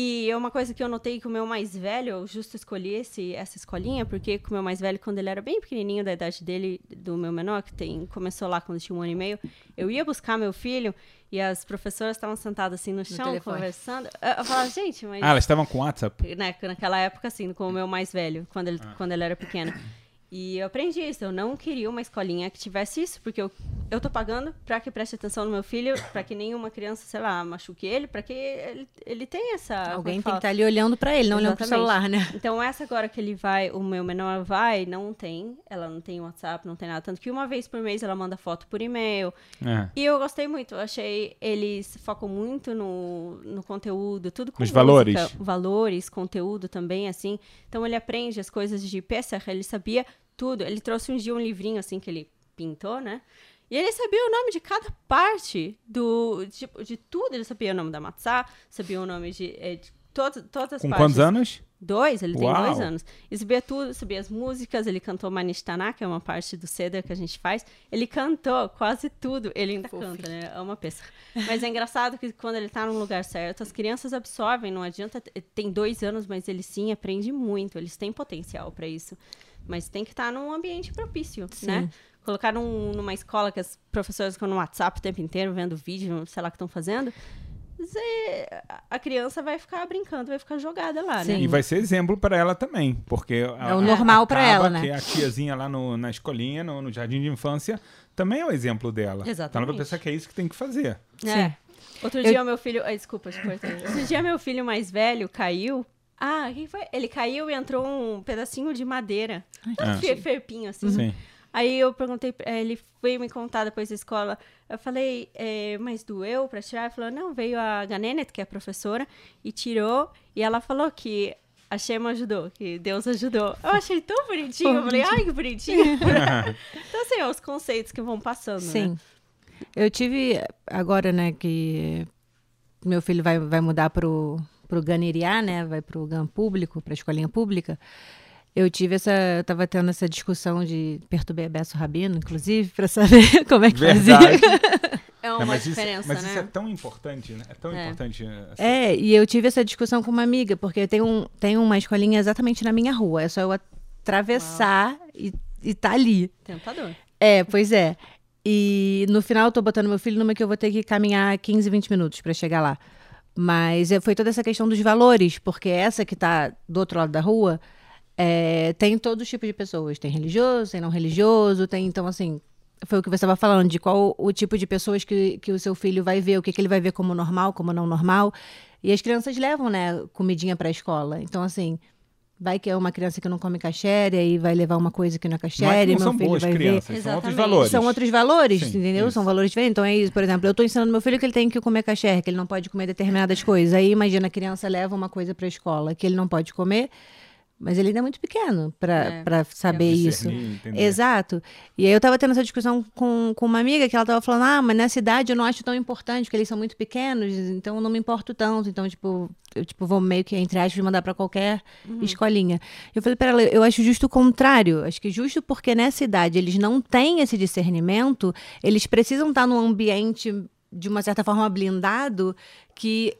[SPEAKER 2] E é uma coisa que eu notei que o meu mais velho, eu justo escolhi esse, essa escolinha, porque com o meu mais velho, quando ele era bem pequenininho, da idade dele, do meu menor, que tem, começou lá quando tinha um ano e meio, eu ia buscar meu filho e as professoras estavam sentadas assim no chão, no conversando. Eu, falava, gente, mas.
[SPEAKER 3] Ah, elas estavam com WhatsApp?
[SPEAKER 2] Né, naquela época, assim, com o meu mais velho, quando ele, ah. quando ele era pequeno. E eu aprendi isso. Eu não queria uma escolinha que tivesse isso, porque eu, eu tô pagando para que preste atenção no meu filho, para que nenhuma criança, sei lá, machuque ele, para que ele, ele tenha essa.
[SPEAKER 1] Alguém tem que estar tá ali olhando para ele, não Exatamente. olhando pro celular, né?
[SPEAKER 2] Então, essa agora que ele vai, o meu menor vai, não tem. Ela não tem WhatsApp, não tem nada. Tanto que uma vez por mês ela manda foto por e-mail. É. E eu gostei muito. Eu achei. Eles focam muito no, no conteúdo, tudo com
[SPEAKER 3] Os valores.
[SPEAKER 2] Valores, conteúdo também, assim. Então, ele aprende as coisas de Pesach, ele sabia tudo. Ele trouxe um dia um livrinho assim que ele pintou, né? E ele sabia o nome de cada parte do de, tipo, de tudo. Ele sabia o nome da matzá, sabia o nome de, é, de todas, todas as
[SPEAKER 3] Com
[SPEAKER 2] partes.
[SPEAKER 3] quantos anos?
[SPEAKER 2] Dois, ele Uau. tem dois anos. Ele sabia tudo, sabia as músicas, ele cantou Manishtaná, que é uma parte do ceder que a gente faz. Ele cantou quase tudo. Ele ainda Fofo. canta, né? É uma peça. Mas é engraçado que quando ele tá no lugar certo, as crianças absorvem, não adianta. Tem dois anos, mas ele sim aprende muito. Eles têm potencial para isso. Mas tem que estar num ambiente propício, Sim. né? Colocar num, numa escola que as professoras ficam no WhatsApp o tempo inteiro, vendo vídeo, sei lá o que estão fazendo. A criança vai ficar brincando, vai ficar jogada lá, Sim. né?
[SPEAKER 3] E vai ser exemplo para ela também, porque
[SPEAKER 1] é o normal para ela, né?
[SPEAKER 3] Que a tiazinha lá no, na escolinha, no, no, jardim de infância, também é o exemplo dela.
[SPEAKER 2] Exatamente.
[SPEAKER 3] Então ela vai pensar que é isso que tem que fazer.
[SPEAKER 2] É. Sim. Outro dia, Eu... meu filho. Ai, desculpa, te cortei. Outro dia, meu filho mais velho caiu ah, quem foi? Ele caiu e entrou um pedacinho de madeira. Ah. Ferpinho, assim. Sim. Aí eu perguntei, ele veio me contar depois da escola. Eu falei, é, mas doeu pra tirar? Ele falou, não, veio a Ganenet, que é a professora, e tirou. E ela falou que a Shema ajudou, que Deus ajudou. Eu achei tão bonitinho. eu falei, ai, que bonitinho. então, assim, é os conceitos que vão passando, né? Sim. Né?
[SPEAKER 1] Eu tive, agora, né, que meu filho vai, vai mudar pro pro Ganiriá, né? Vai pro GAN público, pra escolinha pública. Eu tive essa. Eu tava tendo essa discussão de perturbar Besso Rabino, inclusive, para saber como é que Verdade. fazia.
[SPEAKER 2] É uma Não, mas diferença,
[SPEAKER 3] isso, mas
[SPEAKER 2] né?
[SPEAKER 3] isso é tão importante, né? É tão é. importante.
[SPEAKER 1] Assim. É, e eu tive essa discussão com uma amiga, porque tem, um, tem uma escolinha exatamente na minha rua. É só eu atravessar e, e tá ali.
[SPEAKER 2] Tentador.
[SPEAKER 1] É, pois é. E no final eu tô botando meu filho numa que eu vou ter que caminhar 15, 20 minutos para chegar lá. Mas é, foi toda essa questão dos valores, porque essa que está do outro lado da rua é, tem todo tipo de pessoas. Tem religioso, tem não religioso, tem. Então, assim, foi o que você estava falando, de qual o tipo de pessoas que, que o seu filho vai ver, o que, que ele vai ver como normal, como não normal. E as crianças levam, né, comidinha para a escola. Então, assim, Vai que é uma criança que não come cachére e vai levar uma coisa que não é cachére,
[SPEAKER 3] não,
[SPEAKER 1] meu filho vai crianças,
[SPEAKER 3] ver. São outros valores.
[SPEAKER 1] São outros valores, Sim, entendeu? Isso. São valores diferentes. Então é isso, por exemplo, eu estou ensinando meu filho que ele tem que comer cachére, que ele não pode comer determinadas coisas. Aí imagina a criança leva uma coisa para a escola que ele não pode comer mas ele ainda é muito pequeno para é, saber isso. Exato. E aí eu estava tendo essa discussão com, com uma amiga que ela estava falando: ah, mas nessa idade eu não acho tão importante, porque eles são muito pequenos, então eu não me importo tanto. Então, tipo, eu tipo, vou meio que, entre aspas, mandar para qualquer uhum. escolinha. Eu falei para ela: eu acho justo o contrário. Acho que justo porque nessa idade eles não têm esse discernimento, eles precisam estar num ambiente, de uma certa forma, blindado, que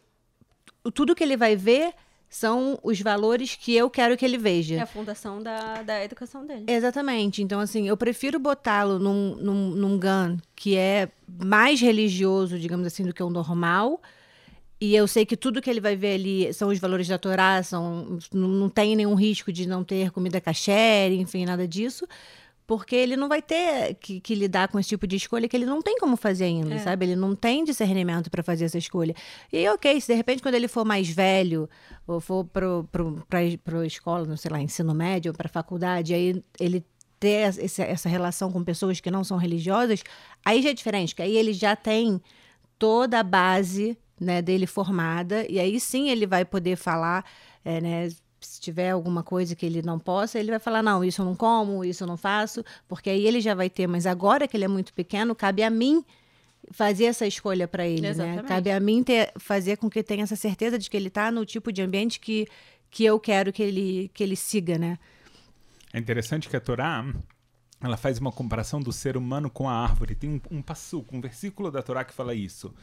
[SPEAKER 1] tudo que ele vai ver são os valores que eu quero que ele veja.
[SPEAKER 2] É a fundação da, da educação dele.
[SPEAKER 1] Exatamente. Então, assim, eu prefiro botá-lo num, num, num GAN que é mais religioso, digamos assim, do que o normal. E eu sei que tudo que ele vai ver ali são os valores da Torá, são, não, não tem nenhum risco de não ter comida kasher, enfim, nada disso. Porque ele não vai ter que, que lidar com esse tipo de escolha que ele não tem como fazer ainda,
[SPEAKER 2] É.
[SPEAKER 1] sabe? Ele não tem discernimento para fazer essa escolha. E ok, se de repente quando ele for mais velho, ou for pra, pro escola, não sei lá, ensino médio, ou pra faculdade, aí ele ter esse- essa relação com pessoas que não são religiosas, aí já é diferente, que aí ele já tem toda a base né, dele formada, e aí sim ele vai poder falar, é, né, se tiver alguma coisa que ele não possa, ele vai falar, não, isso eu não como, isso eu não faço, porque aí ele já vai ter, mas agora que ele é muito pequeno, cabe a mim fazer essa escolha para ele, né? Cabe a mim ter, fazer com que tenha essa certeza de que ele está no tipo de ambiente que, que eu quero que ele, que ele siga, né?
[SPEAKER 3] É interessante que a Torá ela faz uma comparação do ser humano com a árvore. Tem um, um passuco, um versículo da Torá que fala isso.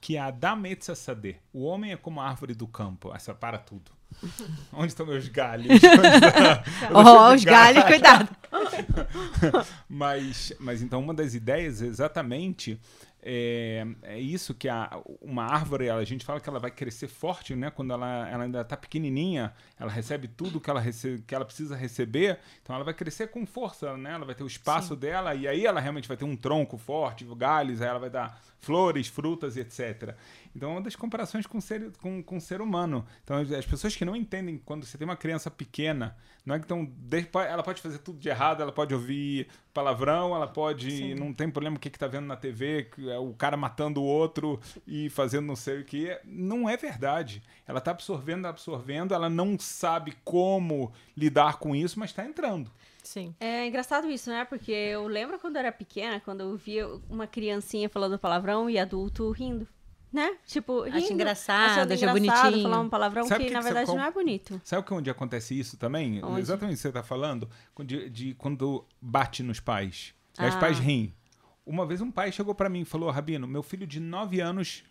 [SPEAKER 3] Que é Adam Etzassadeh. O homem é como a árvore do campo. Essa para tudo. Onde estão meus galhos? De
[SPEAKER 1] os galhos, cuidado.
[SPEAKER 3] mas, mas então uma das ideias exatamente é, é isso que a, uma árvore, a gente fala que ela vai crescer forte, né? Quando ela, ela ainda está pequenininha, ela recebe tudo que ela, rece, que ela precisa receber, então ela vai crescer com força, né? Ela vai ter o espaço dela e aí ela realmente vai ter um tronco forte, galhos, aí ela vai dar flores, frutas e etc. Então é uma das comparações com o ser, com, com ser humano. Então as pessoas que não entendem quando você tem uma criança pequena, não é que então ela pode fazer tudo de errado, ela pode ouvir palavrão, ela pode não tem problema o que que tá vendo na TV, que é o cara matando o outro e fazendo não sei o que, não é verdade. Ela tá absorvendo, absorvendo, ela não sabe como lidar com isso, mas está entrando.
[SPEAKER 1] Sim.
[SPEAKER 2] É engraçado isso, né? Porque eu lembro quando eu era pequena, quando eu via uma criancinha falando palavrão e adulto rindo. Né? Tipo, rindo.
[SPEAKER 1] Acha engraçado, acha
[SPEAKER 2] engraçado
[SPEAKER 1] bonitinho.
[SPEAKER 2] falar um palavrão
[SPEAKER 3] Sabe
[SPEAKER 2] que,
[SPEAKER 3] que
[SPEAKER 2] na
[SPEAKER 3] que
[SPEAKER 2] verdade,
[SPEAKER 3] sabe qual-
[SPEAKER 2] não é bonito.
[SPEAKER 3] Sabe que onde acontece isso também?
[SPEAKER 2] Onde?
[SPEAKER 3] Exatamente o que você está falando, de, de quando bate nos pais. Aí os
[SPEAKER 2] Ah.
[SPEAKER 3] pais riem. Uma vez um pai chegou para mim e falou: Rabino, meu filho de 9 anos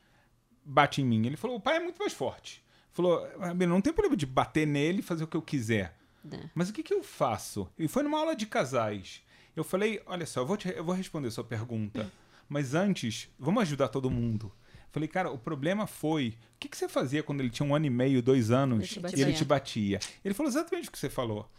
[SPEAKER 3] bate em mim. Ele falou: o pai é muito mais forte. Falou: Rabino, não tem problema de bater nele e fazer o que eu quiser.
[SPEAKER 2] É.
[SPEAKER 3] Mas o que, que eu faço? E foi numa aula de casais. Eu falei: olha só, eu vou, te- eu vou responder a sua pergunta. Mas antes, vamos ajudar todo mundo. Falei, cara, o problema foi. O que, que você fazia quando ele tinha um ano e meio, dois anos
[SPEAKER 2] Ele te
[SPEAKER 3] e
[SPEAKER 2] batia.
[SPEAKER 3] ele te batia? Ele falou exatamente o que você falou.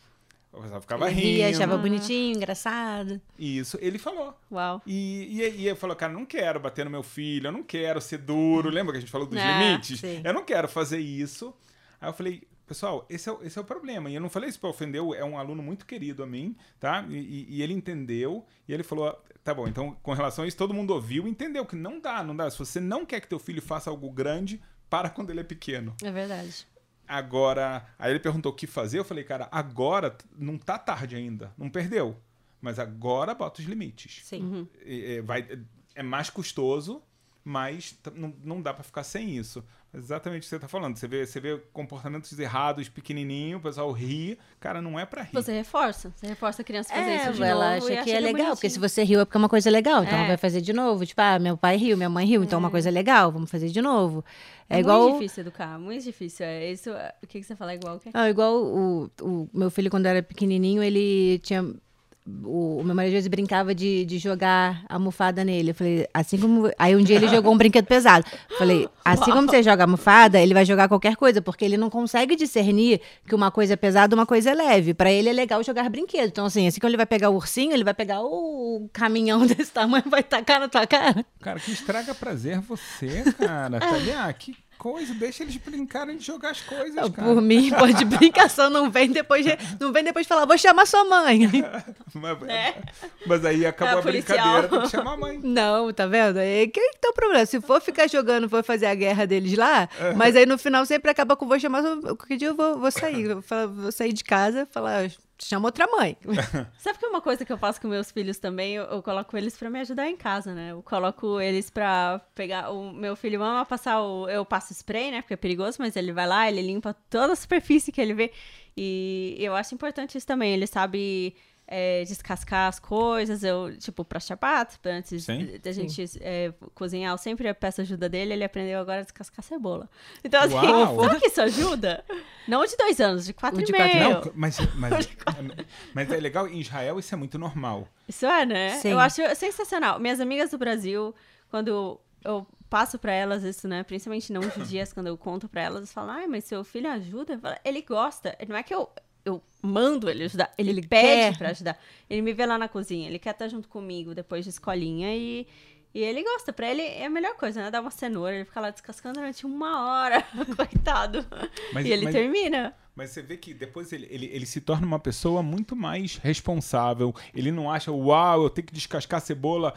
[SPEAKER 3] Eu só ficava
[SPEAKER 1] Ele
[SPEAKER 3] rindo.
[SPEAKER 1] ria, achava bonitinho, engraçado.
[SPEAKER 3] Isso, ele falou.
[SPEAKER 2] Uau.
[SPEAKER 3] E, e, e eu falou, cara, não quero bater no meu filho, eu não quero ser duro. Lembra que a gente falou dos
[SPEAKER 2] É,
[SPEAKER 3] limites?
[SPEAKER 1] sim.
[SPEAKER 3] Eu não quero fazer isso. Aí eu falei, pessoal, esse é, o- esse é o problema. E eu não falei isso pra ofender, é um aluno muito querido a mim, tá? E, e- e ele entendeu, e ele falou, tá bom, então com relação a isso, todo mundo ouviu e entendeu que não dá, não dá. Se você não quer que teu filho faça algo grande, para quando ele é pequeno.
[SPEAKER 2] É verdade.
[SPEAKER 3] Agora, aí ele perguntou o que fazer, eu falei, cara, agora não tá tarde ainda, não perdeu. Mas agora bota os limites.
[SPEAKER 1] Sim.
[SPEAKER 3] É, é, vai, é mais custoso, mas não, não dá pra ficar sem isso. Exatamente o que você tá falando. Você vê, você vê comportamentos errados, pequenininho, o pessoal ri. Cara, não é pra rir.
[SPEAKER 2] Você reforça. Você reforça a criança a fazer
[SPEAKER 1] É,
[SPEAKER 2] isso de
[SPEAKER 1] ela
[SPEAKER 2] novo e
[SPEAKER 1] acha que é
[SPEAKER 2] ele
[SPEAKER 1] legal, porque se
[SPEAKER 2] bonitinho.
[SPEAKER 1] você riu é porque é uma coisa legal, então
[SPEAKER 2] É.
[SPEAKER 1] ela vai fazer de novo. Tipo, ah, meu pai riu, minha mãe riu, então é uma coisa legal, vamos fazer de novo. É,
[SPEAKER 2] É
[SPEAKER 1] igual.
[SPEAKER 2] muito difícil educar, muito difícil. É isso. é- O que, que você fala igual que é?
[SPEAKER 1] Ah, igual o, o meu filho, quando era pequenininho, ele tinha. O, o meu marido às vezes brincava de, de jogar almofada nele. Eu falei, assim como. Aí um dia ele jogou um brinquedo pesado. Eu falei, assim como você joga almofada, ele vai jogar qualquer coisa, porque ele não consegue discernir que uma coisa é pesada uma coisa é leve. Pra ele é legal jogar brinquedo. Então, assim, assim como ele vai pegar o ursinho, ele vai pegar o caminhão desse tamanho e vai tacar na tua cara.
[SPEAKER 3] Cara, que estraga prazer você, cara. Tá? Ah, que coisa. Deixa eles brincarem de jogar as coisas, cara.
[SPEAKER 1] Por mim, pode brincar, só não vem depois de, não vem depois falar, vou chamar sua mãe.
[SPEAKER 3] Mas, mas aí acabou
[SPEAKER 2] É,
[SPEAKER 3] a
[SPEAKER 2] policial.
[SPEAKER 3] brincadeira, tem que chamar a mãe.
[SPEAKER 1] Não, tá vendo? É que tá o problema. Se for ficar jogando, for fazer a guerra deles lá, mas aí no final sempre acaba com vou chamar. Qualquer dia eu vou, vou sair. Eu vou, falar- vou sair de casa falar, chama outra mãe.
[SPEAKER 2] Sabe que uma coisa que eu faço com meus filhos também, eu, eu coloco eles pra me ajudar em casa, né? Eu coloco eles pra pegar. O meu filho ama passar o. Eu passo spray, né? Porque é perigoso, mas ele vai lá, ele limpa toda a superfície que ele vê. E eu acho importante isso também. Ele sabe. É, descascar as coisas, eu, tipo, pra chapato, antes da gente é, cozinhar, eu sempre peço ajuda dele, ele aprendeu agora a descascar cebola. Então, assim,
[SPEAKER 3] Uau!
[SPEAKER 2] sabe que isso ajuda? Não de dois anos, de quatro
[SPEAKER 1] O de
[SPEAKER 2] e
[SPEAKER 1] quatro-
[SPEAKER 2] meio.
[SPEAKER 3] Não, mas, mas, mas é legal, em Israel isso é muito normal.
[SPEAKER 2] Isso é, né?
[SPEAKER 1] Sim.
[SPEAKER 2] Eu acho sensacional. Minhas amigas do Brasil, quando eu passo pra elas isso, né? Principalmente não judias, quando eu conto pra elas, elas falam, ai, mas seu filho ajuda? Falo, Ele gosta. Não é que eu. Eu mando ele ajudar. Ele,
[SPEAKER 1] Ele
[SPEAKER 2] pede pra ajudar. Ele me vê lá na cozinha, ele quer estar junto comigo depois de escolinha e. E ele gosta, pra ele é a melhor coisa, né? Dar uma cenoura, ele fica lá descascando durante uma hora, coitado.
[SPEAKER 3] Mas-
[SPEAKER 2] e ele
[SPEAKER 3] mas-
[SPEAKER 2] termina.
[SPEAKER 3] Mas você vê que depois ele, ele, ele se torna uma pessoa muito mais responsável. Ele não acha, uau, eu tenho que descascar a cebola.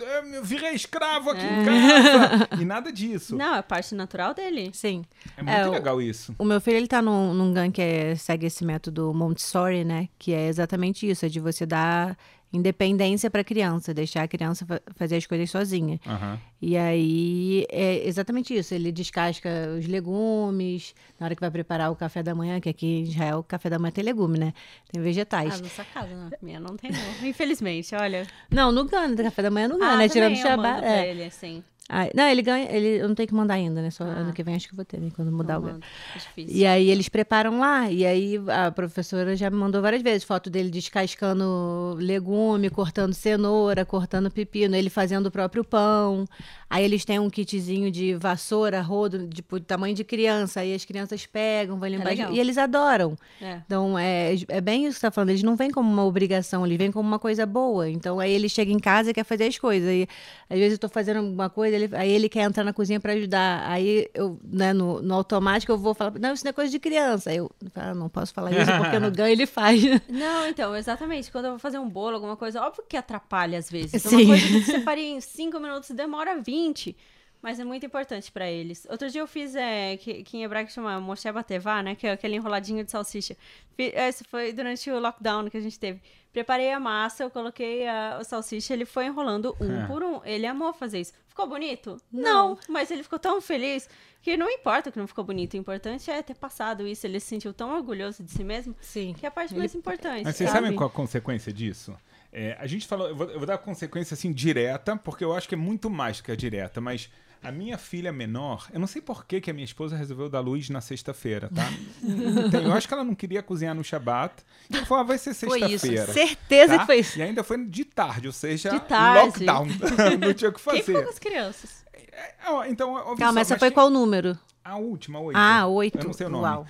[SPEAKER 3] Eu virei escravo aqui em casa. E nada disso.
[SPEAKER 2] Não, é parte natural dele.
[SPEAKER 1] Sim.
[SPEAKER 3] É muito
[SPEAKER 1] É, o-
[SPEAKER 3] legal isso.
[SPEAKER 1] O meu filho, ele tá num, num GAN que é- segue esse método Montessori, né? Que é exatamente isso, é de você dar independência pra criança, deixar a criança fa- fazer as coisas sozinha.
[SPEAKER 3] Aham.
[SPEAKER 1] E aí é exatamente isso. Ele descasca os legumes na hora que vai preparar o café da manhã, que aqui em Israel o café da manhã tem legume, né? Tem vegetais.
[SPEAKER 2] Ah, nossa casa, não. Minha não tem, não. Infelizmente, olha.
[SPEAKER 1] Não, no GAN, tem café da manhã no GAN,
[SPEAKER 2] ah,
[SPEAKER 1] né? Tirando o Shabbat. É.
[SPEAKER 2] ele, assim.
[SPEAKER 1] Ah, não, ele ganha, ele, eu não tenho que mandar ainda, né? Só
[SPEAKER 2] Ah.
[SPEAKER 1] ano que vem acho que vou ter, né? Quando mudar
[SPEAKER 2] Não
[SPEAKER 1] o
[SPEAKER 2] mando. É difícil.
[SPEAKER 1] E aí eles preparam lá, e aí a professora já me mandou várias vezes foto dele descascando legume, cortando cenoura, cortando pepino, ele fazendo o próprio pão. Aí eles têm um kitzinho de vassoura, rodo, tipo, tamanho de criança, aí as crianças pegam, vão limpar,
[SPEAKER 2] legal.
[SPEAKER 1] e eles adoram.
[SPEAKER 2] É.
[SPEAKER 1] Então, é, é bem isso que você tá falando. Eles não vêm como uma obrigação, eles vêm como uma coisa boa. Então, aí ele chega em casa e quer fazer as coisas. E, às vezes eu tô fazendo alguma coisa, ele- aí ele quer entrar na cozinha para ajudar. Aí, eu, né, no, no automático, eu vou falar, não, isso não é coisa de criança. Aí eu falo, ah, não posso falar isso, porque no ganho ele faz.
[SPEAKER 2] Não, então, exatamente. Quando eu vou fazer um bolo, alguma coisa, óbvio que atrapalha às vezes.
[SPEAKER 1] Sim.
[SPEAKER 2] Uma coisa que você faria em 5 minutos demora 20. Mas é muito importante pra eles. Outro dia eu fiz, é, que, que em hebraico chama Moshe Batevá, né? Que é aquele enroladinho de salsicha. Esse foi durante o lockdown que a gente teve. Preparei a massa, eu coloquei a, a salsicha, ele foi enrolando um
[SPEAKER 3] É.
[SPEAKER 2] por um. Ele amou fazer isso. Ficou bonito? Não. Mas ele ficou tão feliz que não importa que não ficou bonito. O importante é ter passado isso. Ele se sentiu tão orgulhoso de si mesmo
[SPEAKER 1] Sim.
[SPEAKER 2] que é a parte
[SPEAKER 1] Ele-
[SPEAKER 2] mais importante.
[SPEAKER 3] Mas vocês
[SPEAKER 2] sabe?
[SPEAKER 3] sabem qual a consequência disso? É, a gente falou, eu vou, eu vou dar a consequência assim direta, porque eu acho que é muito mais que a direta, mas a minha filha menor, eu não sei por que, que a minha esposa resolveu dar luz na sexta-feira, tá? Então, eu acho que ela não queria cozinhar no Shabat. E ela falou, ah, vai ser
[SPEAKER 1] Foi isso.
[SPEAKER 3] sexta-feira.
[SPEAKER 1] Certeza
[SPEAKER 3] tá?
[SPEAKER 1] que foi isso.
[SPEAKER 3] E ainda foi de tarde, ou seja,
[SPEAKER 2] De tarde.
[SPEAKER 3] lockdown. não tinha o que
[SPEAKER 2] Quem ficou
[SPEAKER 3] fazer.
[SPEAKER 2] com as crianças?
[SPEAKER 3] É, ó, então,
[SPEAKER 1] Calma,
[SPEAKER 3] só,
[SPEAKER 1] essa
[SPEAKER 3] mas
[SPEAKER 1] foi
[SPEAKER 3] tem-
[SPEAKER 1] qual número?
[SPEAKER 3] A última, oito.
[SPEAKER 1] Ah, oito.
[SPEAKER 3] Eu não sei o nome.
[SPEAKER 1] Uau.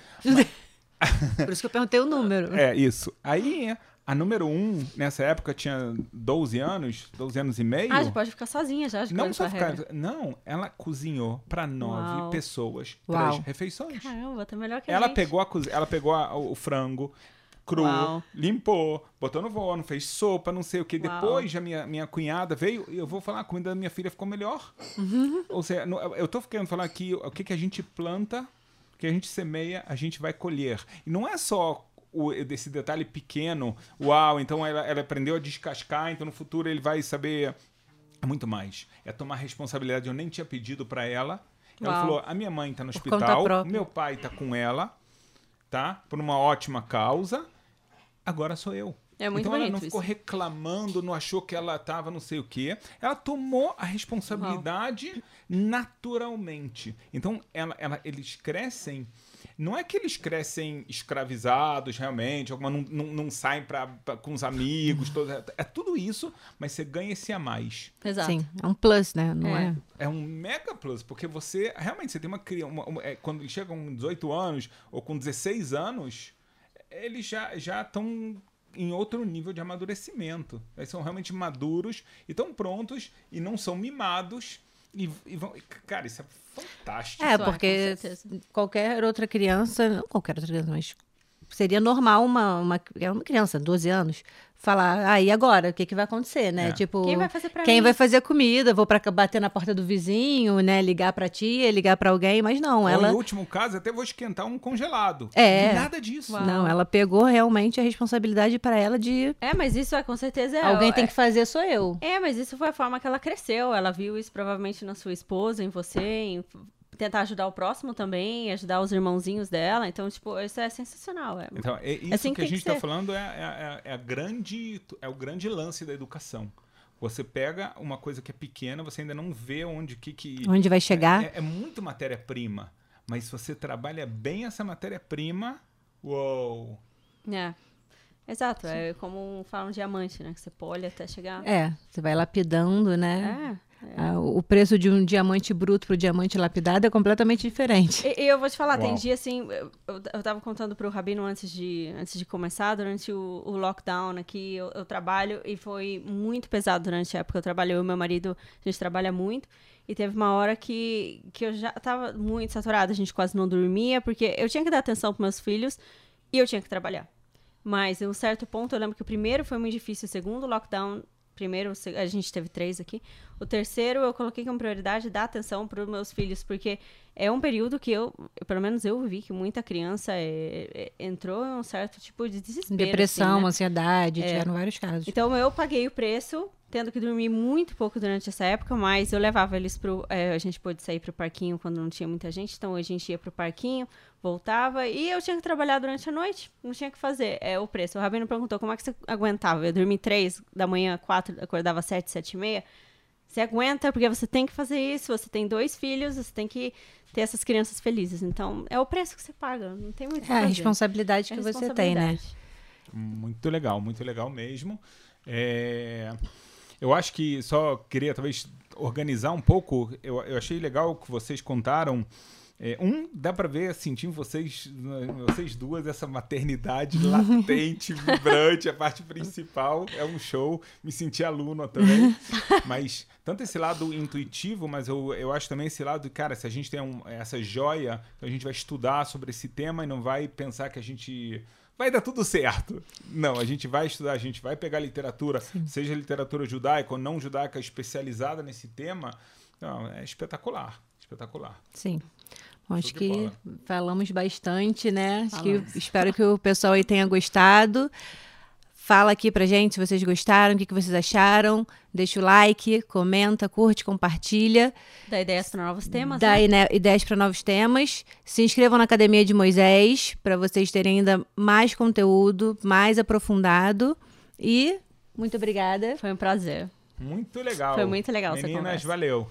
[SPEAKER 1] Por isso que eu perguntei o número.
[SPEAKER 3] É, isso. Aí, a número um, nessa época, tinha 12 anos, 12 anos e meio.
[SPEAKER 2] Ah, pode ficar sozinha já, de
[SPEAKER 3] Não só
[SPEAKER 2] a
[SPEAKER 3] ficar.
[SPEAKER 2] regra.
[SPEAKER 3] Não, ela cozinhou para nove
[SPEAKER 2] Uau.
[SPEAKER 3] pessoas,
[SPEAKER 1] Uau.
[SPEAKER 3] três refeições.
[SPEAKER 2] Caramba, tá melhor que a
[SPEAKER 3] Ela
[SPEAKER 2] gente.
[SPEAKER 3] pegou, a cozi- ela pegou a- o frango cru,
[SPEAKER 2] Uau.
[SPEAKER 3] limpou, botou no forno, fez sopa, não sei o que. Depois a minha, minha cunhada veio e eu vou falar, a comida da minha filha ficou melhor.
[SPEAKER 2] Uhum.
[SPEAKER 3] Ou seja, eu tô querendo falar aqui o que, que a gente planta, o que a gente semeia, a gente vai colher. E não é só o, desse detalhe pequeno, uau, então ela, ela aprendeu a descascar, então no futuro ele vai saber muito mais. É tomar responsabilidade. Eu nem tinha pedido para ela. Ela
[SPEAKER 2] Uau.
[SPEAKER 3] falou: a minha mãe tá no
[SPEAKER 1] Por
[SPEAKER 3] hospital, meu pai tá com ela, tá? Por uma ótima causa. Agora sou eu.
[SPEAKER 2] É muito
[SPEAKER 3] então ela não ficou
[SPEAKER 2] isso.
[SPEAKER 3] reclamando, não achou que ela tava não sei o quê. Ela tomou a responsabilidade naturalmente. Então ela, ela- eles crescem. Não é que eles crescem escravizados realmente, alguma não, não, não saem pra, pra- com os amigos, todo, é, é tudo isso, mas você ganha esse a mais.
[SPEAKER 2] Exato.
[SPEAKER 1] Sim, é um plus, né? Não
[SPEAKER 2] É.
[SPEAKER 1] é?
[SPEAKER 3] É um mega plus, porque você realmente você tem uma criança. quando eles chegam com 18 anos ou com 16 anos, eles já já estão em outro nível de amadurecimento. Eles são realmente maduros e estão prontos e não são mimados. E, e vão. Cara, isso é fantástico.
[SPEAKER 1] É, porque qualquer outra criança, não qualquer outra criança, mas seria normal uma, uma, é uma criança, 12 anos, falar, ah, e agora? O que, que vai acontecer, né?
[SPEAKER 3] É.
[SPEAKER 1] Tipo,
[SPEAKER 2] Quem vai fazer pra
[SPEAKER 1] quem
[SPEAKER 2] mim?
[SPEAKER 1] vai fazer comida? Vou para bater na porta do vizinho, né? Ligar pra tia, ligar pra alguém, mas não,
[SPEAKER 3] Ou,
[SPEAKER 1] ela
[SPEAKER 3] em último caso, até vou esquentar um congelado.
[SPEAKER 1] É.
[SPEAKER 3] Nada disso.
[SPEAKER 2] Uau.
[SPEAKER 1] não, ela pegou realmente a responsabilidade pra ela de
[SPEAKER 2] É, mas isso é com certeza é.
[SPEAKER 1] alguém tem
[SPEAKER 2] é,
[SPEAKER 1] que fazer, sou eu.
[SPEAKER 2] É, mas isso foi a forma que ela cresceu. Ela viu isso provavelmente na sua esposa, em você, em tentar ajudar o próximo também, ajudar os irmãozinhos dela. Então, tipo, isso é sensacional. É.
[SPEAKER 3] Então, é isso
[SPEAKER 2] assim
[SPEAKER 3] que
[SPEAKER 2] que
[SPEAKER 3] a gente está falando é, é, é, é a grande, é o grande lance da educação. Você pega uma coisa que é pequena, você ainda não vê onde que, que
[SPEAKER 1] Onde vai chegar?
[SPEAKER 3] É, é- é muito matéria-prima, mas se você trabalha bem essa matéria-prima, uou!
[SPEAKER 2] É. Exato, é como um, fala um diamante, né? Que você pole até chegar.
[SPEAKER 1] É, você vai lapidando, né?
[SPEAKER 2] É.
[SPEAKER 1] É. o preço de um diamante bruto para o diamante lapidado é completamente diferente.
[SPEAKER 2] E, eu vou te falar, Uau. tem dia assim, eu, eu tava contando para o Rabino antes de, antes de começar, durante o, o lockdown aqui, eu, eu, trabalho e foi muito pesado durante a época. Eu trabalhei, eu e meu marido, a gente trabalha muito. E teve uma hora que, que eu já tava muito saturada, a gente quase não dormia, porque eu tinha que dar atenção para meus filhos e eu tinha que trabalhar. Mas em um certo ponto, eu lembro que o primeiro foi muito difícil, o segundo lockdown primeiro, a gente teve três aqui. O terceiro eu coloquei como prioridade dar atenção para os meus filhos, porque é um período que eu, pelo menos eu vi que muita criança é, é, entrou em um certo tipo de desespero.
[SPEAKER 1] Depressão,
[SPEAKER 2] assim, né?
[SPEAKER 1] ansiedade, é. tiveram vários casos.
[SPEAKER 2] Então eu paguei o preço tendo que dormir muito pouco durante essa época, mas eu levava eles pro. É, a gente pôde sair pro parquinho quando não tinha muita gente, então a gente ia pro parquinho, voltava e eu tinha que trabalhar durante a noite, não tinha que fazer. É o preço. O Rabino perguntou como é que você aguentava. Eu dormi três da manhã, quatro, acordava sete, sete e meia. Você aguenta porque você tem que fazer isso, você tem dois filhos, você tem que ter essas crianças felizes. Então, é o preço que você paga, não tem muito
[SPEAKER 1] É a responsabilidade é que você tem, né?
[SPEAKER 3] Muito legal, muito legal mesmo. É... Eu acho que só queria talvez organizar um pouco. Eu, eu achei legal que vocês contaram. É, um, dá para ver, sentir em vocês, vocês duas, essa maternidade latente, vibrante, a parte principal. É um show. Me senti aluno também. Mas, tanto esse lado intuitivo, mas eu, eu acho também esse lado, cara, se a gente tem um, essa joia, então a gente vai estudar sobre esse tema e não vai pensar que a gente vai dar tudo certo. Não, a gente vai estudar, a gente vai pegar literatura, Sim. seja literatura judaica ou não judaica especializada nesse tema. Não, é espetacular, espetacular.
[SPEAKER 1] Sim. Bom, acho que bola. falamos bastante, né? Acho que, espero que o pessoal aí tenha gostado. Fala aqui pra gente se vocês gostaram, o que, que vocês acharam. Deixa o like, comenta, curte, compartilha.
[SPEAKER 2] Dá ideias para novos temas.
[SPEAKER 1] Dá né? ideias para novos temas. Se inscrevam na Academia de Moisés para vocês terem ainda mais conteúdo, mais aprofundado. E muito obrigada.
[SPEAKER 2] Foi um prazer.
[SPEAKER 3] Muito legal.
[SPEAKER 2] Foi muito legal
[SPEAKER 3] Meninas, essa conversa. valeu.